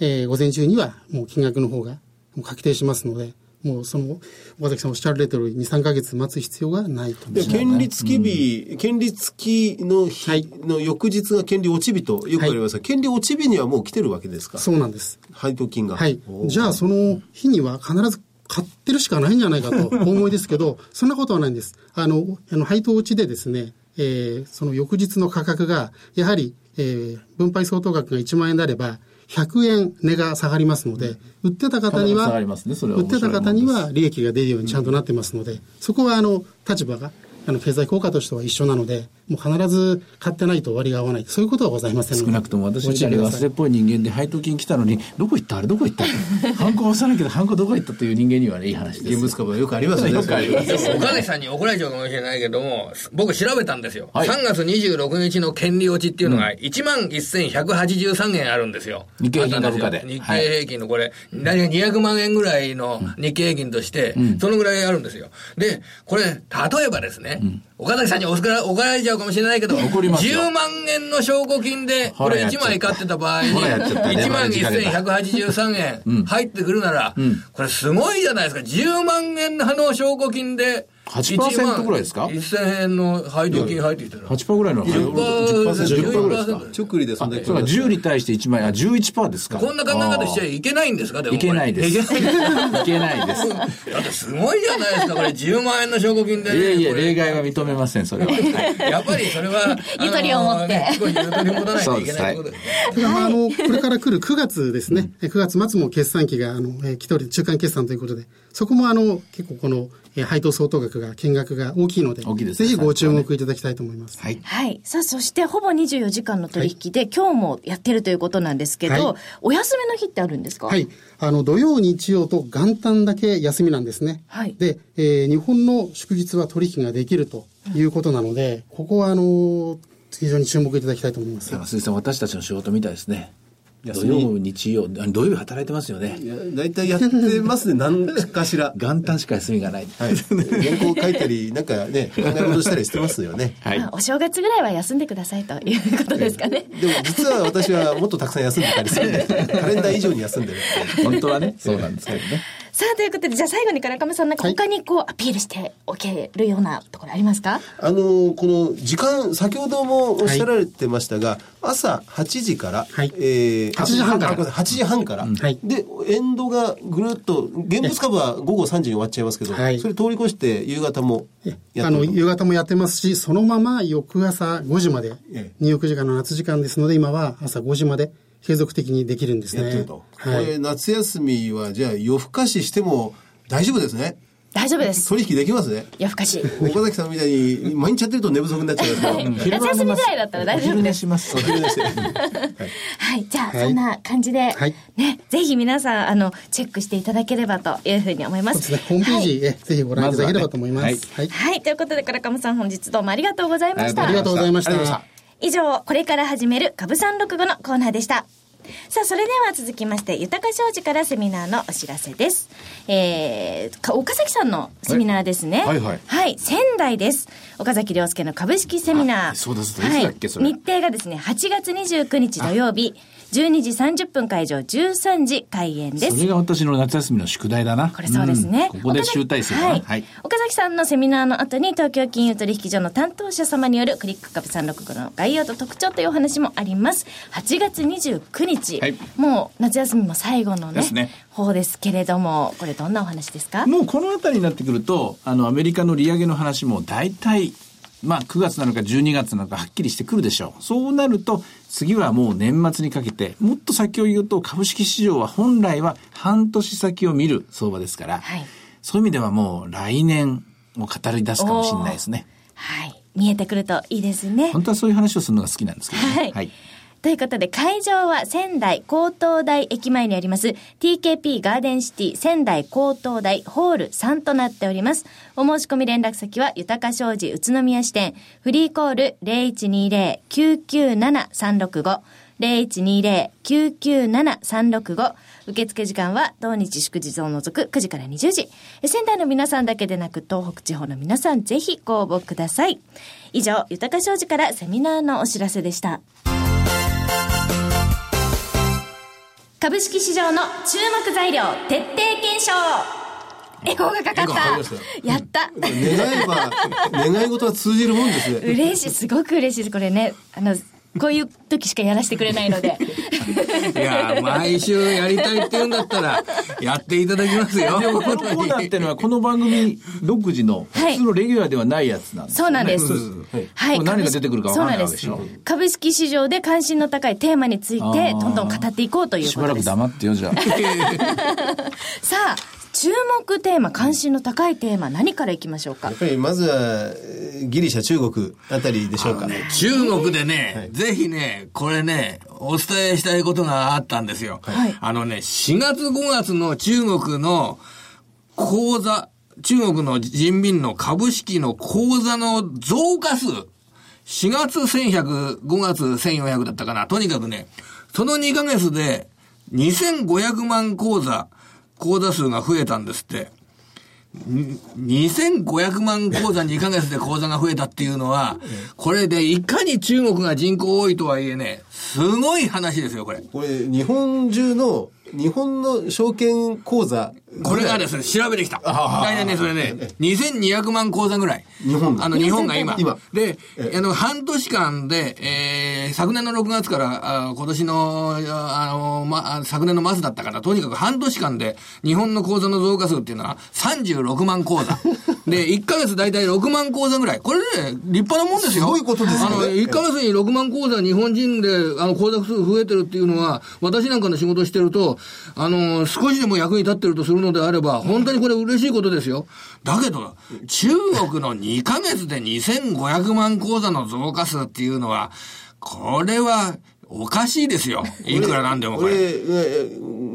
えー午前中にはもう金額の方がもう確定しますので、もうその、岡崎さんおっしゃられてるように2、3ヶ月待つ必要がないと思います。で権利付き日、権利付きの日はいの翌日が権利落ち日とよく言われますが、権利落ち日にはもう来てるわけですか？そうなんです。配当金が。はいじゃあ、その日には必ず買ってるしかないんじゃないかと お思いですけど、そんなことはないんです。あの、あの配当落ちでですね、えーその翌日の価格が、やはり、えー分配相当額が1万円であれば、100円値が下がりますので、売ってた方には、売ってた方には利益が出るようにちゃんとなってますので、そこはあの、立場が、あの、経済効果としては一緒なので、もう必ず買ってないと割が合わない。そういうことはございません。少なくとも私ごみたいに忘れっぽい人間で配当金来たのに、どこ行った？あれどこ行った？ハンコ押さなきゃハンコどこ行ったという人間にはね、いい話です。現物株はよくありますよね。よくあります岡崎さんに怒られちゃうかもしれないけども、僕調べたんですよ。はい3月26日の権利落ちっていうのが11,183円あるんですよ。日経平均株価で日経平均のこれ、大体200万円ぐらいの日経平均として、そのぐらいあるんですよ。で、これ、例えばですね、岡崎さんに怒ら怒られちゃうかもしれないけど、怒りますよ。10万円の証拠金で、これ1ほらやっちゃった。枚買ってた場合に、ほらやっちゃった1万1183円入ってくるなら、これすごいじゃないですか。10万円の証拠金で、8%ぐらいですか？1000円の配当金入ってきたら。8%ぐらいの10% 10%ぐらいですか10%直利でそんだけそれから10に対して1万円、あ、11%ですか？こんな考え方しちゃいけないんですか？でも。いけないです。いけないんです。だってすごいじゃないですか、これ。10万円の証拠金で、ね。いえいえ、これ。例外は認めません、それは。はい。やっぱりそれは、ゆとりを持って。あのね少しゆとりを持たないといけないこと。です。ただまああの、これから来る9月ですね、9月末も決算期が、あの、えー来ており、中間決算ということで、そこもあの、結構この、えー配当相当額が、金額が大きいので、大きいですねぜひご注目いただきたいと思います。はい。はい。さあ、そして、ほぼ24時間の取引で、今日もやってるということなんですけど、はいお休みの日ってあるんですか？はい。あの、土曜、日曜と元旦だけ休みなんですね。はいで、えー日本の祝日は取引ができるということなので、ここはあの、非常に注目いただきたいと思います。鈴木さん、私たちの仕事みたいですね。土曜、日曜、あ土曜日働いてますよねい。や大体やってますね、何かしら。元旦しか休みがない。はい。原稿書いたり、なんかね、考え事したりしてますよね。はいまあお正月ぐらいは休んでくださいということですかね。でも実は私はもっとたくさん休んでたりするんで、カレンダー以上に休んでるっていう。本当はね、そうなんですけどね。さあ、ということで、じゃあ最後に唐上さん、なんか他にこう、アピールしておけるようなところありますか？あのこの時間、先ほどもおっしゃられてましたが、朝8時から、はい。えー8時半から。あごめんなさい8時半から、はい。で、エンドがぐるっと、現物株は午後3時に終わっちゃいますけど、はい。それ通り越して夕方もやあの、夕方もやってますし、そのまま翌朝5時までええ、入浴時間の夏時間ですので、今は朝5時まで継続的にできるんですね。はいこれ、夏休みは、じゃあ夜更かししても大丈夫ですね。大丈夫です。取引できますね。夜更かし。岡崎さんみたいに毎日やってると寝不足になっちゃいますけど。夏休みぐらいだったら大丈夫です。します。お昼寝して。はい。じゃあ、はいそんな感じで、はいね、ぜひ皆さん、あの、チェックしていただければというふうに思います。ホームページ、えぜひご覧いただければと思います。はい。はい。ということで、倉上さん本日どうもありがとうございました。ありがとうございました。以上、これから始める株三六五のコーナーでした。さあ、それでは続きまして、豊か商事からセミナーのお知らせです。えー、か岡崎さんのセミナーですね。はいはいはい、仙台です。岡崎亮介の株式セミナー。あそうですいつだっけそれ日程がですね、8月29日土曜日、12時30分会場、13時開演ですそ。れが私の夏休みの宿題だな。これそうですね。んここで集大成だな。はい。はい。岡崎さんのセミナーの後に東京金融取引所の担当者様によるクリック株365の概要と特徴というお話もあります。8月29日。はいもう夏休みも最後のね、ですね方ですけれども、これどんなお話ですか？もうこの辺りになってくると、あの、アメリカの利上げの話も大体、まあ、9月なのか12月なのかはっきりしてくるでしょう。そうなると、次はもう年末にかけて、もっと先を言うと、株式市場は本来は半年先を見る相場ですから、はいそういう意味ではもう来年を語り出すかもしれないですね。はい。見えてくるといいですね。本当はそういう話をするのが好きなんですけどね。はいということで、会場は仙台高等大駅前にあります TKP ガーデンシティ仙台高等大ホール3となっております。お申し込み連絡先は、豊か商事宇都宮支店、フリーコール0120-997-365、0120-997-365受付時間は同日祝日を除く9時から20時。仙台の皆さんだけでなく東北地方の皆さんぜひご応募ください。以上、豊か商事からセミナーのお知らせでした。株式市場の注目材料徹底検証エコーがかかっ。したやった願えば、願い事は通じるもんですね。嬉しい、すごく嬉しいです。これね、あの、こういう時しかやらせてくれないので。いや、毎週やりたいって言うんだったら、やっていただきますよ。でもこのコーナーっていうのはこの番組独自のはい普通のレギュラーではないやつなんですそうなんです。はいこれ何が出てくるかわからないでしょそうなんです株式市場で関心の高いテーマについて、どんどん語っていこうというしばらくことです。黙ってよじゃあ。さあ、注目テーマ、関心の高いテーマ、何からいきましょうか？やっ。ぱりまずは、えーギリシャ、中国あたりでしょうか。中国でね、ぜひね、これね、お伝えしたいことがあったんですよ。はいあのね、4月5月の中国の口座、中国の人民の株式の口座の増加数、4月1100、5月1400だったかな。とにかくね、その2ヶ月で2500万口座、口座数が増えたんですって。2500万口座2ヶ月で口座が増えたっていうのは、これでいかに中国が人口多いとはいえね、すごい話ですよ、これ。これ、日本中の、日本の証券口座。これがですね、調べてきた。大体ね、それね、2200万口座ぐらい。日本あの、日本が今。今で、あの、半年間で、えー、昨年の6月から、あ今年の、あの、ま、あ昨年の末だったかな。とにかく半年間で、日本の口座の増加数っていうのは36万口座。で、1ヶ月大体6万口座ぐらい。これね、立派なもんですよ。すごいことですよねあの、1ヶ月に6万口座日本人で、あの、口座数増えてるっていうのは、私なんかの仕事してると、あの、少しでも役に立ってるとするのであれば、本当にこれ嬉しいことですよ。だけど、中国の2ヶ月で2500万口座の増加数っていうのは、これは、おかしいですよ。いくらなんでもここれ。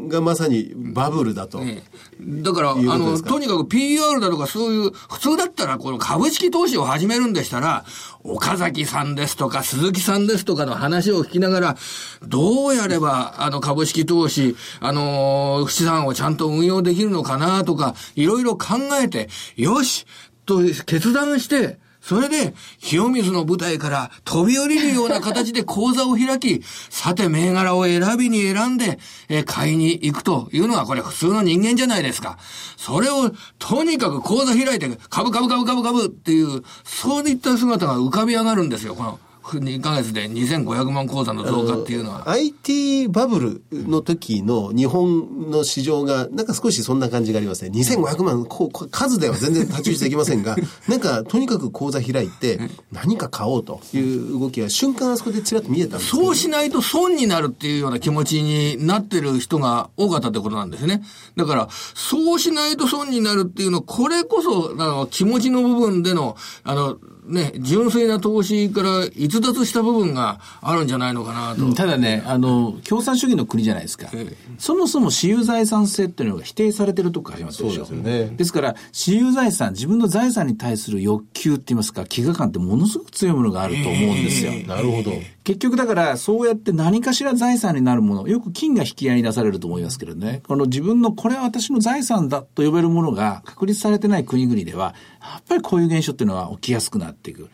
れがまさにバブルだと。ええだから、あの、とにかく PR だとかそういう、普通だったらこの株式投資を始めるんでしたら、岡崎さんですとか鈴木さんですとかの話を聞きながら、どうやれば、あの、株式投資、あの、資産をちゃんと運用できるのかなとか、いろいろ考えて、よしと決断して、それで、清水の舞台から飛び降りるような形で講座を開き、さて銘柄を選びに選んで、えー買いに行くというのがこれ普通の人間じゃないですか。それを、とにかく講座開いて、株株株株株っていう、そういった姿が浮かび上がるんですよ、この。2ヶ月で2500万口座の増加っていうのは。IT バブルの時の日本の市場が、なんか少しそんな感じがありますね。2500万、こう数では全然太刀打ちできませんが、なんかとにかく口座開いて、何か買おうという動きが瞬間あそこでちらっと見えたんですそうしないと損になるっていうような気持ちになってる人が多かったってことなんですね。だから、そうしないと損になるっていうの、これこそ、あの、気持ちの部分での、あの、ね、純粋な投資から逸脱した部分があるんじゃないのかなと。ただね、あの、共産主義の国じゃないですか。そもそも私有財産制っていうのが否定されてるとこありますでしょ。そうですよねですから、私有財産、自分の財産に対する欲求って言いますか、飢餓感ってものすごく強いものがあると思うんですよ。なるほど。結局だから、そうやって何かしら財産になるもの、よく金が引き合いに出されると思いますけどね、この自分のこれは私の財産だと呼べるものが確立されてない国々では、やっぱりこういう現象っていうのは起きやすくなっていく。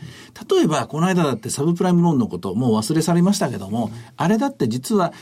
例えば、この間だってサブプライムローンのこと、もう忘れ去りましたけども、あれだって実は、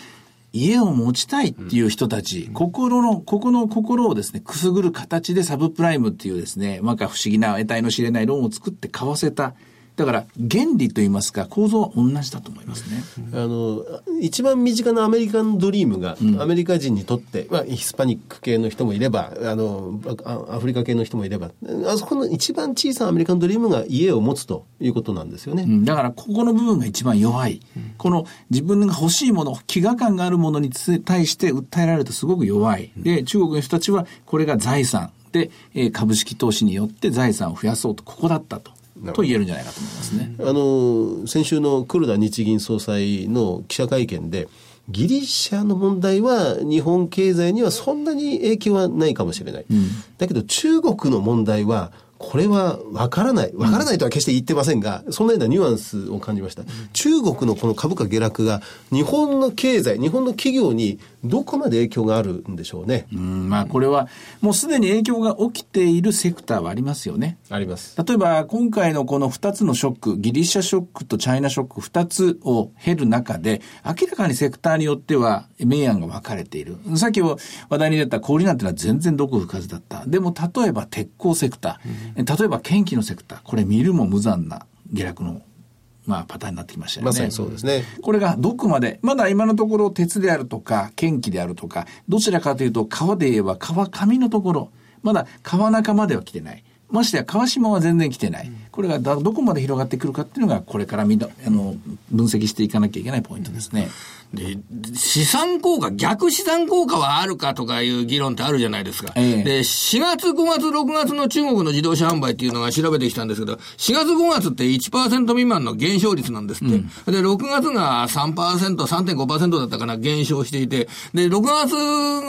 家を持ちたいっていう人たち、心の、ここの心をですね、くすぐる形でサブプライムっていうですね、なんか不思議な得体の知れないローンを作って買わせた。だから、原理といいますか、構造は同じだと思いますね。あの、一番身近なアメリカンドリームが、アメリカ人にとって、まあ、ヒスパニック系の人もいれば、あの、あアフリカ系の人もいれば、あそこの一番小さなアメリカンドリームが家を持つということなんですよね。うんだから、ここの部分が一番弱い。この自分が欲しいもの、飢餓感があるものにつ対して訴えられるとすごく弱い。で、中国の人たちはこれが財産。で、えー株式投資によって財産を増やそうと、ここだったと。と言えるんじゃないかと思いますね。あの、先週の黒田日銀総裁の記者会見で、ギリシャの問題は日本経済にはそんなに影響はないかもしれない。だけど中国の問題は、これは分からない。分からないとは決して言ってませんが、そんなようなニュアンスを感じました。中国のこの株価下落が、日本の経済、日本の企業にどこまで影響があるんでしょうね。うん、まあこれはもうすでに影響が起きているセクターはありますよね。あります。例えば今回のこの2つのショック、ギリシャショックとチャイナショック2つを経る中で、明らかにセクターによっては明暗が分かれている。さっき話題に出た小売なんてのは全然どこ吹かずだった。でも例えば鉄鋼セクター、例えば研機のセクター、これ見るも無残な下落のまあ、パターンになってきましたよね。まさにそうですね。これがどこまで、まだ今のところ鉄であるとか、剣気であるとか、どちらかというと、川で言えば川上のところ、まだ川中までは来てない。ましてや川島は全然来てない。これがどこまで広がってくるかっていうのが、これからみんな、あの、分析していかなきゃいけないポイントですね。で、資産効果、逆資産効果はあるかとかいう議論ってあるじゃないですか。ええで、4月、5月、6月の中国の自動車販売っていうのが調べてきたんですけど、4月、5月って1%未満の減少率なんですって。で、6月が3%、3.5%だったかな、減少していて、で、6月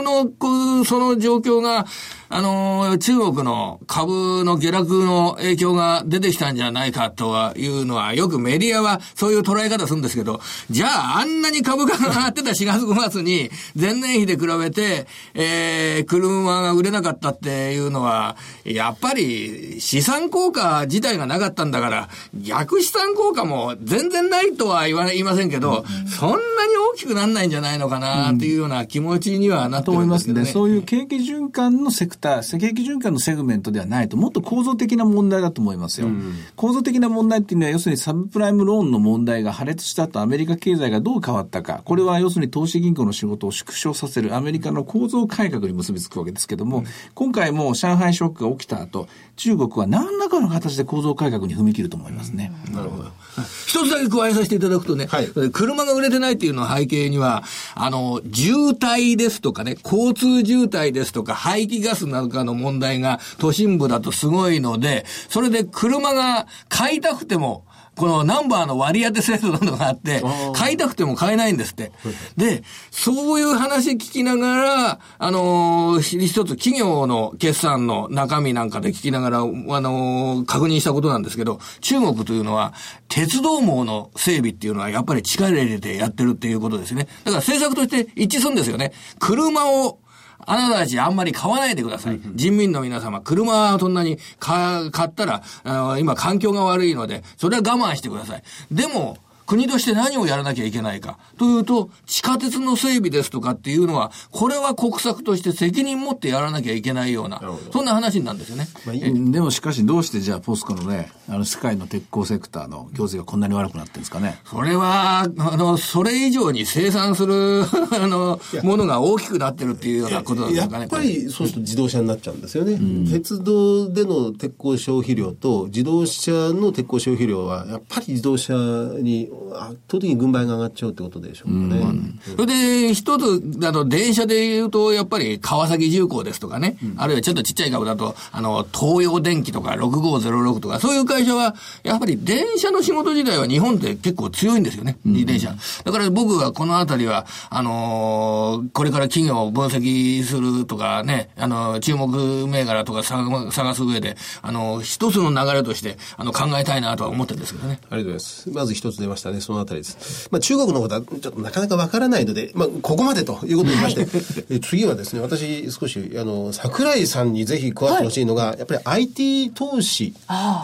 の、その状況が、あのー中国の株の下落の影響が出てきたんじゃないかとはいうのは、よくメディアはそういう捉え方するんですけど、じゃああんなに株価が上がってた4月5月に前年比で比べて、えー、車が売れなかったっていうのは、やっぱり資産効果自体がなかったんだから、逆資産効果も全然ないとは言わ言いませんけど、そんなに大きくなんないんじゃないのかなっていうような気持ちにはなってとる思いますね。んですけどね。そういう景気循環のセクター、景気循環のセグメントではないと、もっと構造的な問題だと思いますよ。構造的な問題っていうのは、要するにサブプライムローンの問題が破裂したと、アメリカ経済がどう変わったか。これは要するに投資銀行の仕事を縮小させるアメリカの構造改革に結びつくわけですけども、今回も上海ショックが起きた後、中国は何らかの形で構造改革に踏み切ると思いますね。なるほど。一つだけ加えさせていただくとね、はい車が売れてないっていうの背景には、あの、渋滞ですとかね、交通渋滞ですとか、排気ガスなんかの問題が都心部だとすごいので、それで車が買いたくても、このナンバーの割り当て制度などがあって、買いたくても買えないんですって。で、そういう話聞きながら、あのー一つ企業の決算の中身なんかで聞きながら、あのー確認したことなんですけど、中国というのは、鉄道網の整備っていうのはやっぱり力入れてやってるっていうことですね。だから政策として一致するんですよね。車をあなたたちあんまり買わないでください。人民の皆様、車をそんなに買買ったら、あの今環境が悪いので、それは我慢してください。でも、国として何をやらなきゃいけないか。というと、地下鉄の整備ですとかっていうのは、これは国策として責任持ってやらなきゃいけないような、そんな話になるんですよね。まあ、でもしかしどうしてじゃあポスコのね、あの世界の鉄鋼セクターの業績がこんなに悪くなってるんですかね。それは、あの、それ以上に生産する、あの、ものが大きくなってるっていうようなことなんですかね。やっぱりそうすると自動車になっちゃうんですよね。うん、鉄道での鉄鋼消費量と自動車の鉄鋼消費量は、やっぱり自動車に圧倒的に軍配が上がっちゃうってことでしょうかね。うん、それで、一つ、あの、電車で言うと、やっぱり川崎重工ですとかね、うん、あるいはちょっとちっちゃい株だと、あの、東洋電機とか6506とか、そういう会社は、やっぱり電車の仕事自体は日本って結構強いんですよね、自転車。だから僕はこのあたりは、あのー、これから企業を分析するとかね、あの、注目銘柄とか探す上で、あの、一つの流れとして、あの、考えたいなとは思ってるんですけどね。ありがとうございます。まず一つ出ましたね、そのあたりです。まあ、中国のことはちょっとなかなかわからないので、まあ、ここまでということにまして、はい、次はですね、私少し、あの、桜井さんにぜひ加わってほしいのが、はい、やっぱり IT 投資、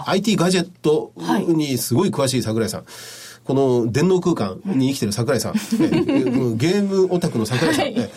IT ガジェットにすごい詳しい桜井さん。この電脳空間に生きてる桜井さん、ゲームオタクの桜井さん、ね、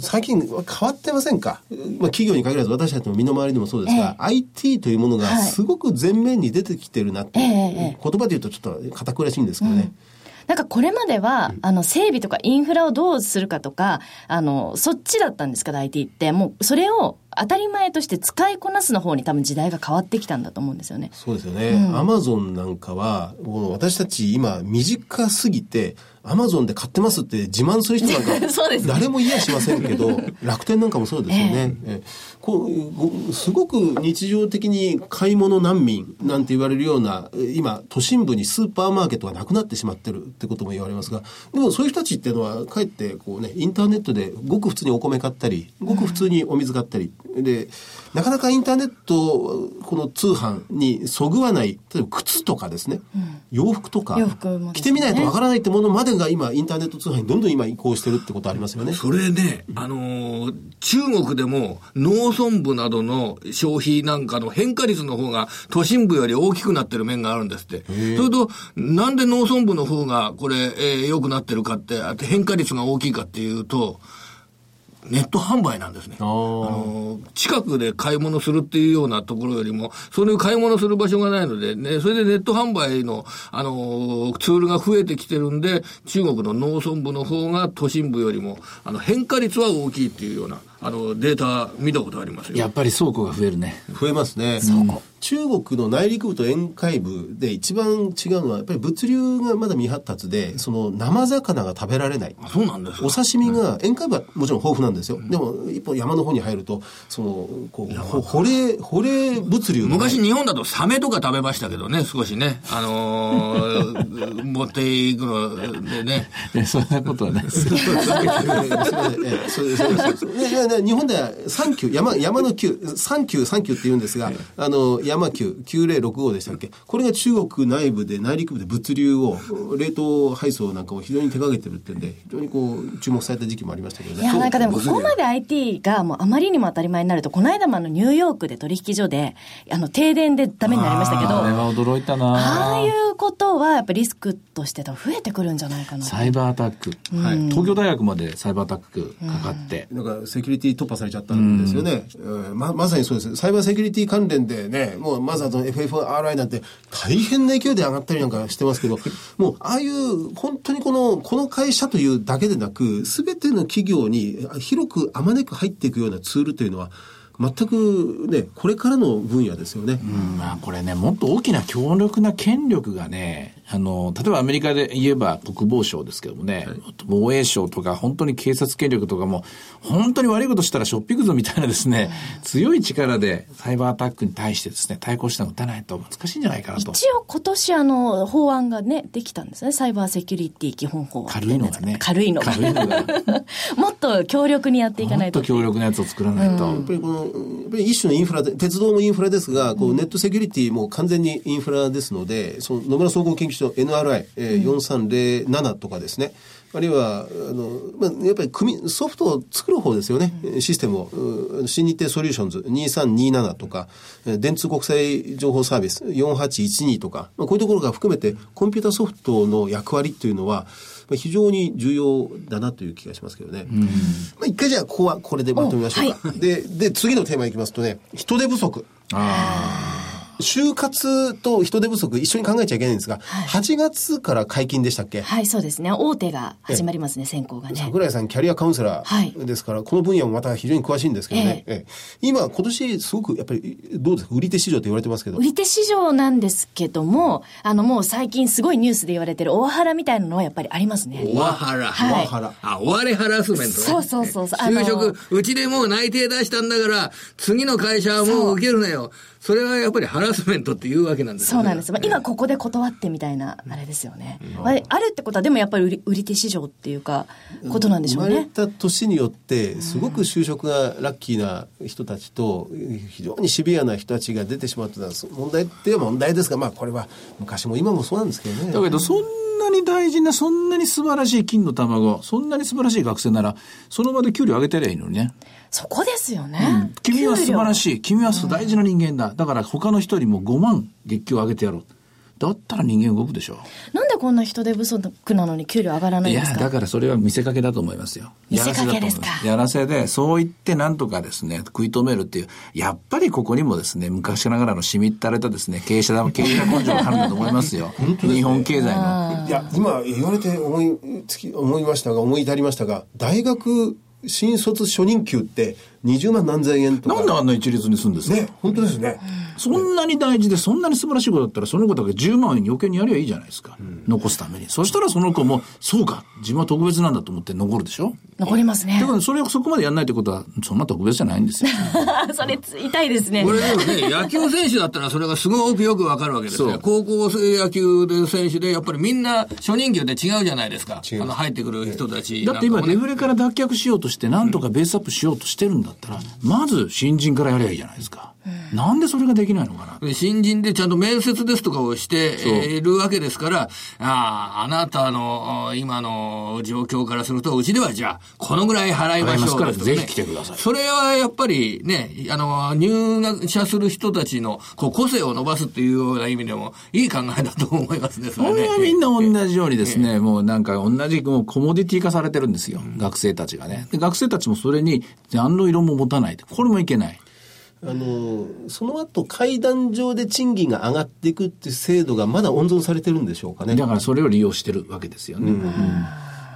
最近変わってませんか、まあ、企業に限らず私たちの身の回りでもそうですが、えー、IT というものがすごく前面に出てきてるなって、言葉で言うとちょっと堅苦しいんですけどね。うんなんかこれまでは、あの、整備とかインフラをどうするかとか、あの、そっちだったんですか、IT って。もう、それを当たり前として使いこなすの方に多分時代が変わってきたんだと思うんですよね。そうですよね。アマゾンなんかは、私たち今短すぎて、アマゾンで買ってますって自慢する人なんか、誰も言いやしませんけど、楽天なんかもそうですよね。えー、こうすごく日常的に買い物難民なんて言われるような、今、都心部にスーパーマーケットがなくなってしまってるってことも言われますが、でもそういう人たちっていうのは、かえってこうね、インターネットでごく普通にお米買ったり、ごく普通にお水買ったり、で、なかなかインターネット、この通販にそぐわない、例えば靴とかですね、うん、洋服とか、ね、着てみないとわからないってものまでが今、インターネット通販にどんどん今移行してるってことありますよね。それね、あのー、中国でも農村部などの消費なんかの変化率の方が都心部より大きくなってる面があるんですって。それと、なんで農村部の方がこれ、えー、良くなってるかって、変化率が大きいかっていうと、ネット販売なんですね。あの、近くで買い物するっていうようなところよりも、そういう買い物する場所がないので、ね、それでネット販売の、あの、ツールが増えてきてるんで、中国の農村部の方が都心部よりも、あの、変化率は大きいっていうような、あの、データ見たことありますよ。やっぱり倉庫が増えるね。増えますね。倉庫。中国の内陸部と沿海部で一番違うのは、やっぱり物流がまだ未発達で、その生魚が食べられない。そうなんですお刺身が、沿海部はもちろん豊富なんですよ。でも、一方山の方に入ると、その、こう、保冷、保冷物流昔日本だとサメとか食べましたけどね、少しね。あのー、持っていくのでね。そんなことはないです。そう日本では3級、山、山の級、3級、3級って言うんですが、あの、山級9065でしたっけ。これが中国内部で内陸部で物流を冷凍配送なんかを非常に手掛けてるってんで非常にこう注目された時期もありましたけどね。いやなんかでもここまで IT がもうあまりにも当たり前になるとこの間もあのニューヨークで取引所であの停電でダメになりましたけどあれは驚いたな。ああいうことはやっぱリスクとして増えてくるんじゃないかな。サイバーアタック、はい、東京大学までサイバーアタックかかって、うん、なんかセキュリティ突破されちゃったんですよね、うん、ままさにそうです。サイバーセキュリティ関連でねもうまずあと FFRI なんて大変な勢いで上がったりなんかしてますけど、もうああいう本当にこの、この会社というだけでなく、すべての企業に広くあまねく入っていくようなツールというのは、全くね、これからの分野ですよね。うん、まあこれね、もっと大きな強力な権力がね、あの、例えばアメリカで言えば国防省ですけどもね、はい、防衛省とか本当に警察権力とかも、本当に悪いことしたらしょっぴくぞみたいなですね、強い力でサイバーアタックに対してですね、対抗して打たないと難しいんじゃないかなと。一応今年あの、法案がね、できたんですね。サイバーセキュリティ基本法案。軽いのがね。軽いのが。軽いのが。もっと強力にやっていかないと。もっと強力なやつを作らないと。うん、やっぱりこの、一種のインフラで、鉄道もインフラですが、こうネットセキュリティも完全にインフラですので、その野村総合研究所 NRI、えー、4307とかですね、あるいは、あの、まあ、やっぱり組、ソフトを作る方ですよね、システムを。う新日鉄ソリューションズ2327とか、えー電通国際情報サービス4812とか、まあ、こういうところが含めて、コンピュータソフトの役割っていうのは、まあ、非常に重要だなという気がしますけどね。まあ、一回じゃあ、ここはこれでまとめましょうか。で、で、次のテーマいきますとね、人手不足。就活と人手不足一緒に考えちゃいけないんですが、8月から解禁でしたっけ？はい、そうですね。大手が始まりますね、選考がね。桜井さん、キャリアカウンセラはいーですから、この分野もまた非常に詳しいんですけどね。ええ今、今年すごくやっぱり、どうですか？売り手市場って言われてますけど売。り手市場なんですけども、あのもう最近すごいニュースで言われてるオワハラみたいなのはやっぱりありますね。オワハラ。はいオワハラあ、終われハラスメントね。そうそうそうそう就職、うちでもう内定出したんだから、次の会社はもう受けるなよ。それはやっぱりハラスメントっていうわけなんですよね。そうなんです。まあ、今ここで断ってみたいな、あれですよね。まああるってことは、でもやっぱり売り売り手市場っていうか、ことなんでしょう生まれね。た年によって、すごく就職がラッキーな人たちと、非常にシビアな人たちが出てしまったのは、問題っては問題ですが、まあこれは昔も今もそうなんですけどね。だけど、そんなに大事な、そんなに素晴らしい金の卵、そんなに素晴らしい学生なら、その場で給料上げてりゃいいのにね。そこですよね。君は素晴らい。しい。君は大事な人間だ。だから他の人よりも5万月給上げてやろう。だったら人間動くでしょ。なんでこんな人手不足なのに給料上がらないいや、んですか？だからそれは見せかけだと思いますよ。見せかけですか？やらせだと思いますやらせで、そう言ってなんとかですね、食い止めるっていう、やっぱりここにもですね、昔ながらのしみったれたですね、経営者だ、経営者根性があるんだと思いますよ。日本経済の。いや、今言われて思いつき、思いましたが、思い至りましたが、大学新卒初任給って20万何千円とか。なんであんな一律にするんですか、ね、本当ですね。そんなに大事で、そんなに素晴らしいことだったら、その子だけ10万円余計にやりゃいいじゃないですか。残すために。そしたらその子も、そうか、自分は特別なんだと思って残るでしょ？残りますねだ。からそれをそこまでやんないってことは、そんな特別じゃないんですよ。それつ痛いですねこ。れでもね、野球選手だったらそれがすごくよくわかるわけですよ。高校生野球で選手で、やっぱりみんな初任給で違うじゃないですか。あの、入ってくる人たちだって今、デフレから脱却しようとして、なんとかベースアップしようとしてるんだだったら、まず新人からやりゃいいじゃないですか。なんでそれができないのかな？新人でちゃんと面接ですとかをしているわけですから、ああ、あなたのあ今の状況からすると、うちではじゃあ、このぐらい払いましょうねぜひ来てくださいそれはやっぱりね、あの、入社する人たちのこう個性を伸ばすっていうような意味でも、いい考えだと思いますね、それねこれはみんな同じようにですね、もうなんか同じもうコモディティ化されてるんですよ。学生たちがね。で、学生たちもそれに何の色も持たない。これもいけない。あの、その後階段上で賃金が上がっていくっていう制度がまだ温存されてるんでしょうかね。だからそれを利用してるわけですよね。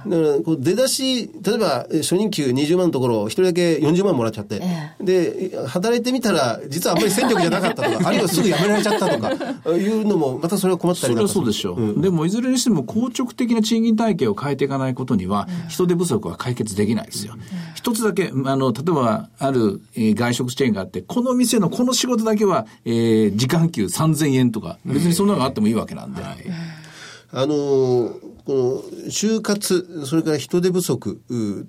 だからこう出だし、例えばえ初任給20万のところ、一人だけ40万もらっちゃって、で、働いてみたら、実はあんまり戦力じゃなかったとか、あるいはすぐ辞められちゃったとか、いうのも、またそれは困ったそれりなんかする。はそうでしょう、でもいずれにしても硬直的な賃金体系を変えていかないことには、人手不足は解決できないですよ。一つだけ、あの、例えば、ある、えー外食チェーンがあって、この店のこの仕事だけは、えー時間給3000円とか、別にそんなのがあってもいいわけなんで。あのーこの就活、それから人手不足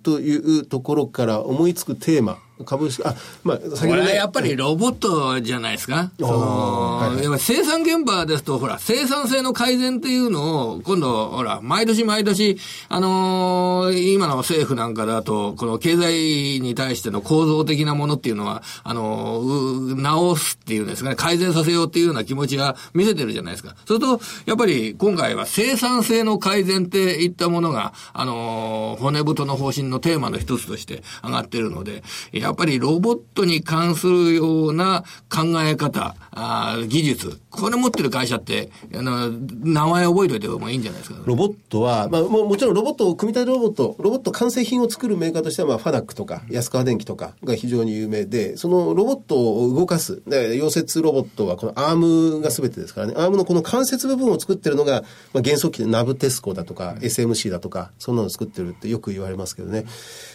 というところから思いつくテーマ、株式、あ、まあ、先こほどね、やっぱりロボットじゃないですか。そのやっぱり生産現場ですと、ほら、生産性の改善っていうのを、今度、ほら、毎年毎年、あのー今の政府なんかだと、この経済に対しての構造的なものっていうのは、あのーう直すっていうんですかね、改善させようっていうような気持ちが見せてるじゃないですか。それと、やっぱり今回は生産性の改善っていったものが、あのー骨太の方針のテーマの一つとして上がってるので、ややっぱりロボットに関するような考え方、あ技術、これ持ってる会社って、あの、名前覚えておいてもいいんじゃないですか。ロボットは、まあ、ももちろんロボットを、組み立てロボット、ロボット完成品を作るメーカーとしては、まあ、ファダックとか、安川電機とかが非常に有名で、そのロボットを動かす、で溶接ロボットはこのアームが全てですからね、アームのこの関節部分を作ってるのが、まあ、原則機でナブテスコだとか、SMC だとか、そんなの作ってるってよく言われますけどね。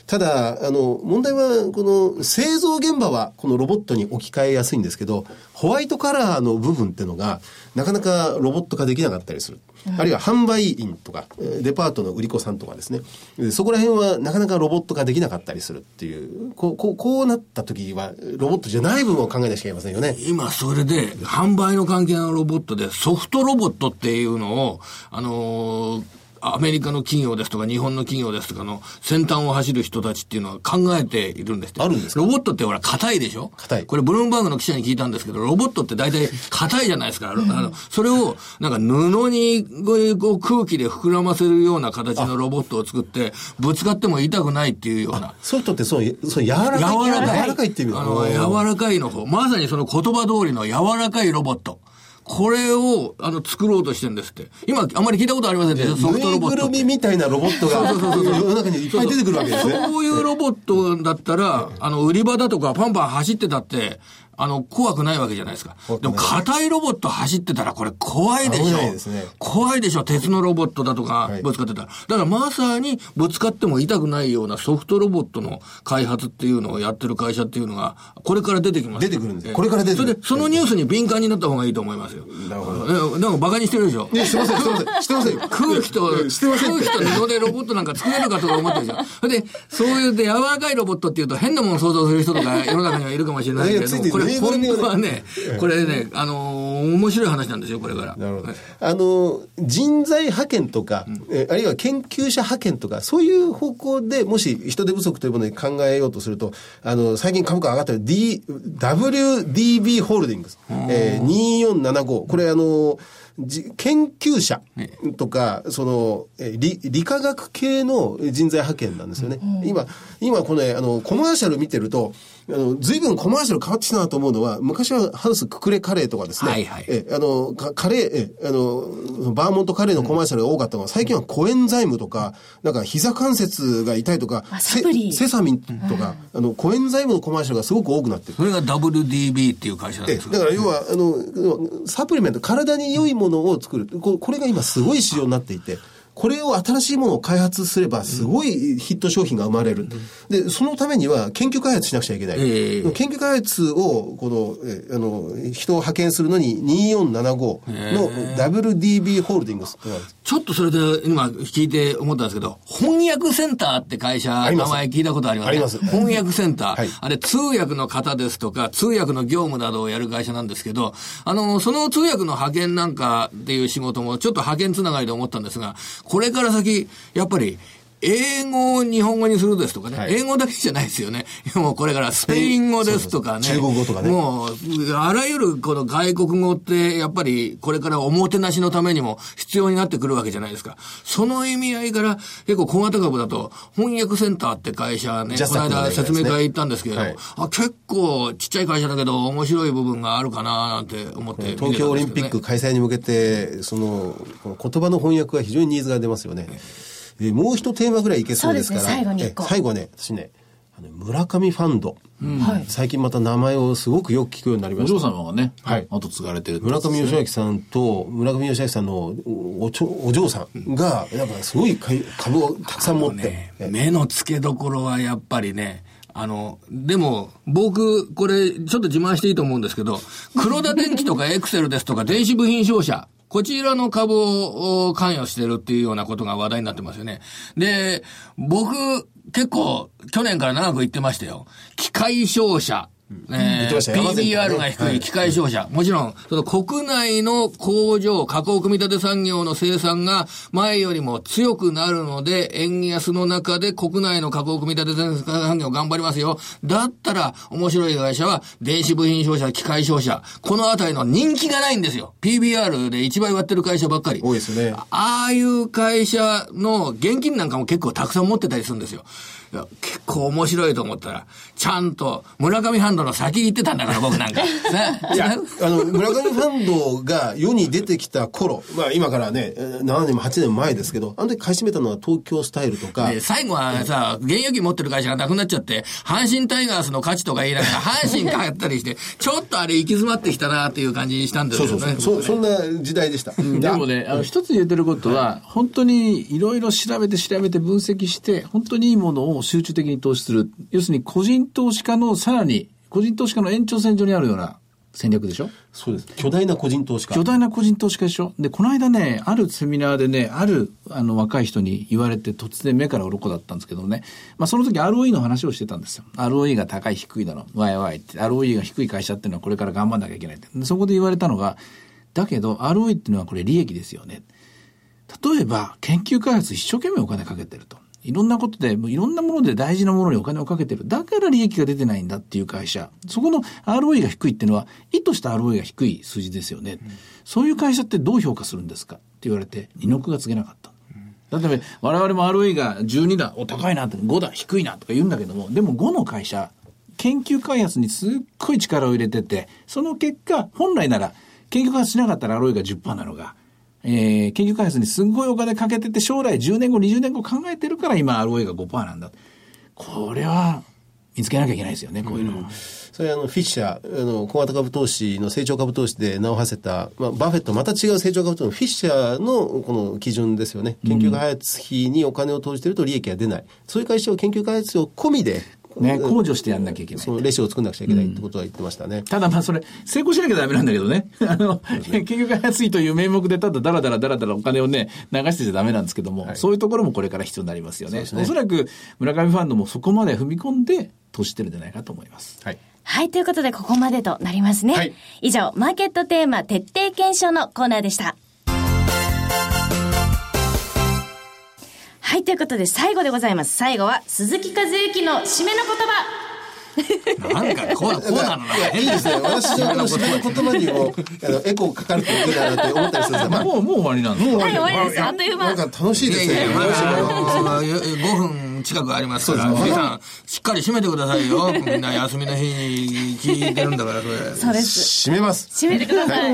ただ、あの、問題は、この製造現場はこのロボットに置き換えやすいんですけど、ホワイトカラーの部分っていうのが、なかなかロボット化できなかったりする。あるいは販売員とか、えーデパートの売り子さんとかですね。でそこら辺はなかなかロボット化できなかったりするっていう、こう、こう、こうなった時は、ロボットじゃない部分を考えなきゃいけませんよね。今それで販売の関係のロボットでソフトロボットっていうのを、あのーアメリカの企業ですとか日本の企業ですとかの先端を走る人たちっていうのは考えているんですあるんですか？ロボットってほら硬いでしょ？硬いこれブルームバーグの記者に聞いたんですけど、ロボットって大体硬いじゃないですか。あの、それをなんか布にこう空気で膨らませるような形のロボットを作って、ぶつかっても痛くないっていうような。ソフトってそう、そう柔らかい。柔らかい。柔らかいっていうあの、だ柔らかいの方。まさにその言葉通りの柔らかいロボット。これを、あの、作ろうとしてるんですって。今、あまり聞いたことありませんでした、ソフトロボットって。るみみたいなロボットが、世の中にいっぱい出てくるわけですね。そういうロボットだったら、あの、売り場だとかパンパン走ってたって、あの、怖くないわけじゃないですか。でも、硬いロボット走ってたら、これ怖いでしょ。危ないですね怖いでしょ。鉄のロボットだとかはい、ぶつかってたら。だから、まさに、ぶつかっても痛くないようなソフトロボットの開発っていうのをやってる会社っていうのが、これから出てきます。出てくるんですええこれから出てくるそれで、そのニュースに敏感になった方がいいと思いますよ。なるほどえなんか馬鹿にしてるでしょ。いや、してません、してません。してませんよ。空気と、空気と布でロボットなんか作れるかとか思ってるじゃん。それで、そういうで柔らかいロボットっていうと変なものを想像する人とか世の中にはいるかもしれないけれどぬいぐるみはね、これね、あのー面白い話なんですよ、これから。なるほどはい。あの、人材派遣とか、えあるいは研究者派遣とか、そういう方向でもし人手不足というものに考えようとすると、あの、最近株価上がったる D、WDB ホールディングス、えー、2475。これあの、じ研究者とか、その、えー理、理化学系の人材派遣なんですよね。今、今このね、あの、コマーシャル見てると、あの、随分コマーシャル変わってきたなと思うのは、昔はハウスククレカレーとかですね、はいはい。えあの、かカレー、えあの、バーモントカレーのコマーシャルが多かったのが、最近はコエンザイムとか、なんか膝関節が痛いとか、セセサミンとか、あの、コエンザイムのコマーシャルがすごく多くなってる。それが WDB っていう会社なんえですだから要は、あの、サプリメント、体に良いもののを作る。これが今すごい仕様になっていて、これを新しいものを開発すれば、すごいヒット商品が生まれる。で、そのためには研究開発しなくちゃいけない。ええ。研究開発を、この、えあの、人を派遣するのに2475の WDB ホールディングス。ちょっとそれで今聞いて思ったんですけど、翻訳センターって会社、名前聞いたことありますね。あります。翻訳センター。はい。あれ通訳の方ですとか、通訳の業務などをやる会社なんですけど、あの、その通訳の派遣なんかっていう仕事もちょっと派遣つながりで思ったんですが、これから先、やっぱり、英語を日本語にするですとかね、はい英語だけじゃないですよね。もうこれからスペイン語ですとかね。中国語とかねもう、あらゆるこの外国語って、やっぱりこれからおもてなしのためにも必要になってくるわけじゃないですか。その意味合いから、結構小型株だと、翻訳センターって会社ね、この間説明会行ったんですけれども、はいあ結構ちっちゃい会社だけど面白い部分があるかななんて思って見てね、東京オリンピック開催に向けて、その、言葉の翻訳は非常にニーズが出ますよね。でもう一テーマぐらいいけそうですから。ね最後に最後はね、私ね、あの村上ファンド。はい最近また名前をすごくよく聞くようになりまおした。嬢様がね、はい後継がれてるって村上義明さんと、村上義明さんのおおちょお嬢さんが、なんかすごい株をたくさん持って。ね、え目の付けどころはやっぱりね、あの、でも、僕、これ、ちょっと自慢していいと思うんですけど、黒田電機とかエクセルですとか電子部品商社、こちらの株を関与してるっていうようなことが話題になってますよね。で、僕、結構、去年から長く言ってましたよ。機械商社。えってましたよ山崎さん PBR ねが低い機械商社。もちろん、その国内の工場、加工組み立て産業の生産が前よりも強くなるので、円安の中で国内の加工組み立て産業頑張りますよ。だったら、面白い会社は、電子部品商社、機械商社。このあたりの人気がないんですよ。PBR で一倍割ってる会社ばっかり。多いですねああいう会社の現金なんかも結構たくさん持ってたりするんですよ。結構面白いと思ったら、ちゃんと村上ハンドの先行ってたんだから、僕なんか。ね。いや、あの、村上ファンドが世に出てきた頃、まあ今からね、えー7年も8年も前ですけど、あの時買い占めたのは東京スタイルとか、で最後はさ、現預金持ってる会社がなくなっちゃって、阪神タイガースの価値とか言いながら、阪神買ったりして、ちょっとあれ行き詰まってきたなっていう感じしたんですそうよね。そうそう、そそんな時代でした。でもね、あの、一つ言えてることは、本当にいろいろ調べて調べて分析して、本当にいいものを集中的に投資する。要するに個人投資家のさらに、個人投資家の延長線上にあるような戦略でしょ？そうです。巨大な個人投資家。巨大な個人投資家でしょ？で、この間ね、あるセミナーでね、あるあの若い人に言われて突然目から鱗だったんですけどね、まあその時 ROE の話をしてたんですよ。ROE が高い低いだろ、ワイワイって、ROE が低い会社っていうのはこれから頑張んなきゃいけないって。でそこで言われたのが、だけど ROE っていうのはこれ利益ですよね。例えば、研究開発一生懸命お金かけてると。いろんなことで、もういろんなもので大事なものにお金をかけてる。だから利益が出てないんだっていう会社。そこの ROE が低いっていうのは、意図した ROE が低い数字ですよね。うん、そういう会社ってどう評価するんですかって言われて、二の句が告げなかった。例えば、我々も ROE が12だ、お、高いなって、5だ、低いなとか言うんだけども、でも5の会社、研究開発にすっごい力を入れてて、その結果、本来なら、研究開発しなかったら ROE が10%なのが、えー、研究開発にすごいお金かけてて、将来10年後、20年後考えてるから今 ROA が5%なんだ。これは見つけなきゃいけないですよね、こういうの。うん、それあの、フィッシャー、あの、小型株投資の成長株投資で名を馳せた、まあ、バフェット、また違う成長株投資のフィッシャーのこの基準ですよね。研究開発費にお金を投じてると利益が出ない。そういう会社を研究開発費を込みでね、控除してやんなきゃいけない。そのレシオを作んなくちゃいけないってことは言ってましたね。うん、ただまあそれ、成功しなきゃダメなんだけどね。あの、研究が安いという名目でただだらだらだらだらお金をね、流してちゃダメなんですけども、はい、そういうところもこれから必要になりますよね。ねおそらく村上ファンドもそこまで踏み込んで投資してるんじゃないかと思います。はい。はい、ということでここまでとなりますね。はい、以上、マーケットテーマ徹底検証のコーナーでした。はい、ということで最後でございます。最後は鈴木和之の締めの言葉。なんかこう、こうなのいいですね。私のこの締めの言葉にも、あの、エコーかかるといいなって思ったりするんですまあ、もう、もう終わりなんですもう終わりです。あっという間。なんか楽しいですね。まだ、5分近くありますから、皆さん、しっかり締めてくださいよ。みんな休みの日に聞いてるんだから、それ。そうです。締めます。締めてください。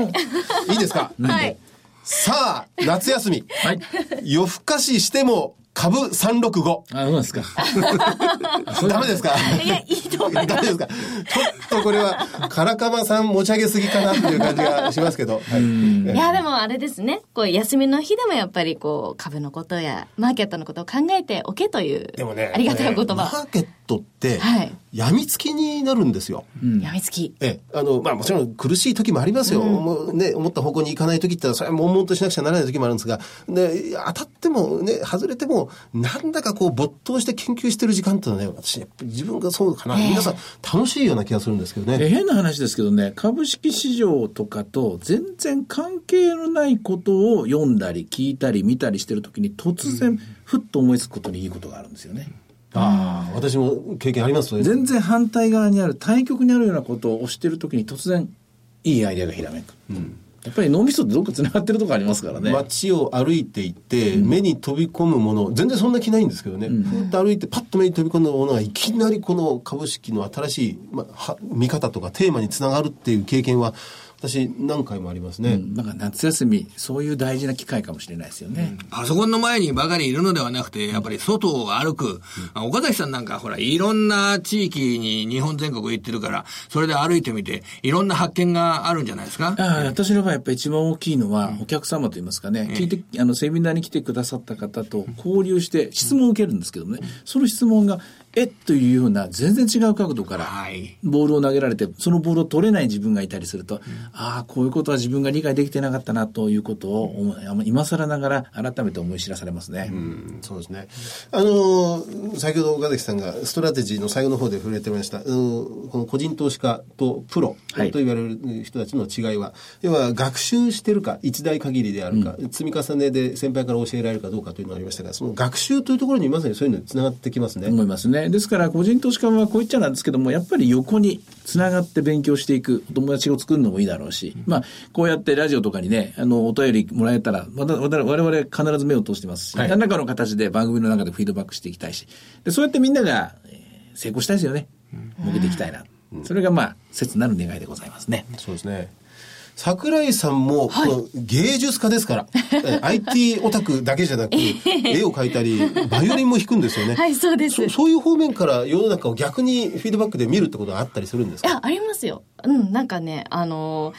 いいですか？はい。さあ、夏休み。はい。夜更かししても、株365。あ、そうですか。ダメですか？いや、いいと思います。ダメですか？ちょっとこれは、カラカマさん持ち上げすぎかなっていう感じがしますけど。はい、いや、でもあれですね。こう、休みの日でもやっぱりこう、株のことや、マーケットのことを考えておけという、でもね、ありがたいお言葉。マーケットって、はい、やみつきになるんですよ。やみつき。ええ、あの、まあもちろん苦しい時もありますよ。うん、もうね、思った方向に行かない時ってそれは悶々としなくちゃならない時もあるんですが、で、当たってもね、外れても、なんだかこう没頭して研究してる時間っていうのはね、私、自分がそうかな、皆さん楽しいような気がするんですけどね。変な話ですけどね、株式市場とかと全然関係のないことを読んだり聞いたり見たりしてるときに突然、ふっと思いつくことにいいことがあるんですよね。ああ、私も経験あります全然反対側にある、対極にあるようなことをしてるときに突然、いいアイデアがひらめく。うんやっぱり脳みそってどっか繋がってるとこありますからね。街を歩いていて、うん、目に飛び込むもの、全然そんな気ないんですけどね。うん、ふっと歩いてパッと目に飛び込むものがいきなりこの株式の新しい、まあ、見方とかテーマにつながるっていう経験は、私何回もありますね、うん、なんか夏休みそういう大事な機会かもしれないですよね、うん、パソコンの前にばかりいるのではなくてやっぱり外を歩く、うん、岡崎さんなんかほらいろんな地域に日本全国行ってるからそれで歩いてみていろんな発見があるんじゃないですか？あ私の場合やっぱり一番大きいのはお客様といいますかね、聞いてあのセミナーに来てくださった方と交流して質問を受けるんですけどもね、その質問がえというような全然違う角度からボールを投げられて、そのボールを取れない自分がいたりすると、うん、ああ、こういうことは自分が理解できてなかったなということを、今更ながら改めて思い知らされますね。うん、そうですね。あの、先ほど岡崎さんがストラテジーの最後の方で触れてました、この個人投資家とプロと言われる人たちの違いは、はい、要は学習してるか、一代限りであるか、うん、積み重ねで先輩から教えられるかどうかというのがありましたが、その学習というところにまさにそういうのにつながってきますね。思いますね。ですから、個人投資家はこう言っちゃなんですけども、やっぱり横につながって勉強していく、お友達を作るのもいいだろうし、まあ、こうやってラジオとかにね、あの、お便りもらえたら、我々必ず目を通してますし、はい、何らかの形で番組の中でフィードバックしていきたいし、でそうやってみんなが成功したいですよね。向けていきたいな。それがまあ、切なる願いでございますね。そうですね。桜井さんも、はい、芸術家ですから、IT オタクだけじゃなく、絵を描いたり、バイオリンも弾くんですよね。はい、そうですそ。そういう方面から世の中を逆にフィードバックで見るってことはあったりするんですか？ありますよ。うん、なんかね、あの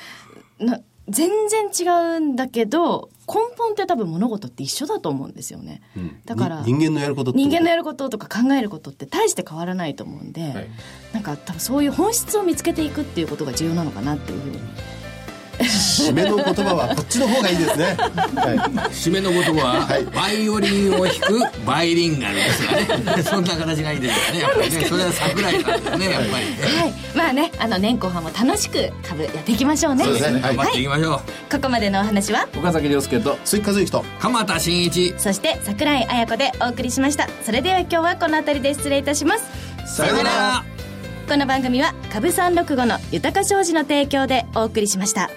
な、全然違うんだけど、根本って多分物事って一緒だと思うんですよね。うん、だから、人間のやること？人間のやることとか考えることって大して変わらないと思うんで、はい、なんか多分そういう本質を見つけていくっていうことが重要なのかなっていうふうに。締めの言葉はこっちの方がいいですね。はい。締めの言葉は、バイオリンを弾くバイリンガルですよね。そんな形がいいですよね。やっぱりね。それは桜井さんですね、やっぱりね。はいまあねあの年後半も楽しく株やっていきましょうねそうですね頑張っていきましょう。ここまでのお話は？岡崎亮介と鈴木和之と。鎌田新一。そして桜井彩子でお送りしましたそれでは今日はこの辺りで失礼いたしますさよなら。この番組は株三六五の豊か商事の提供でお送りしました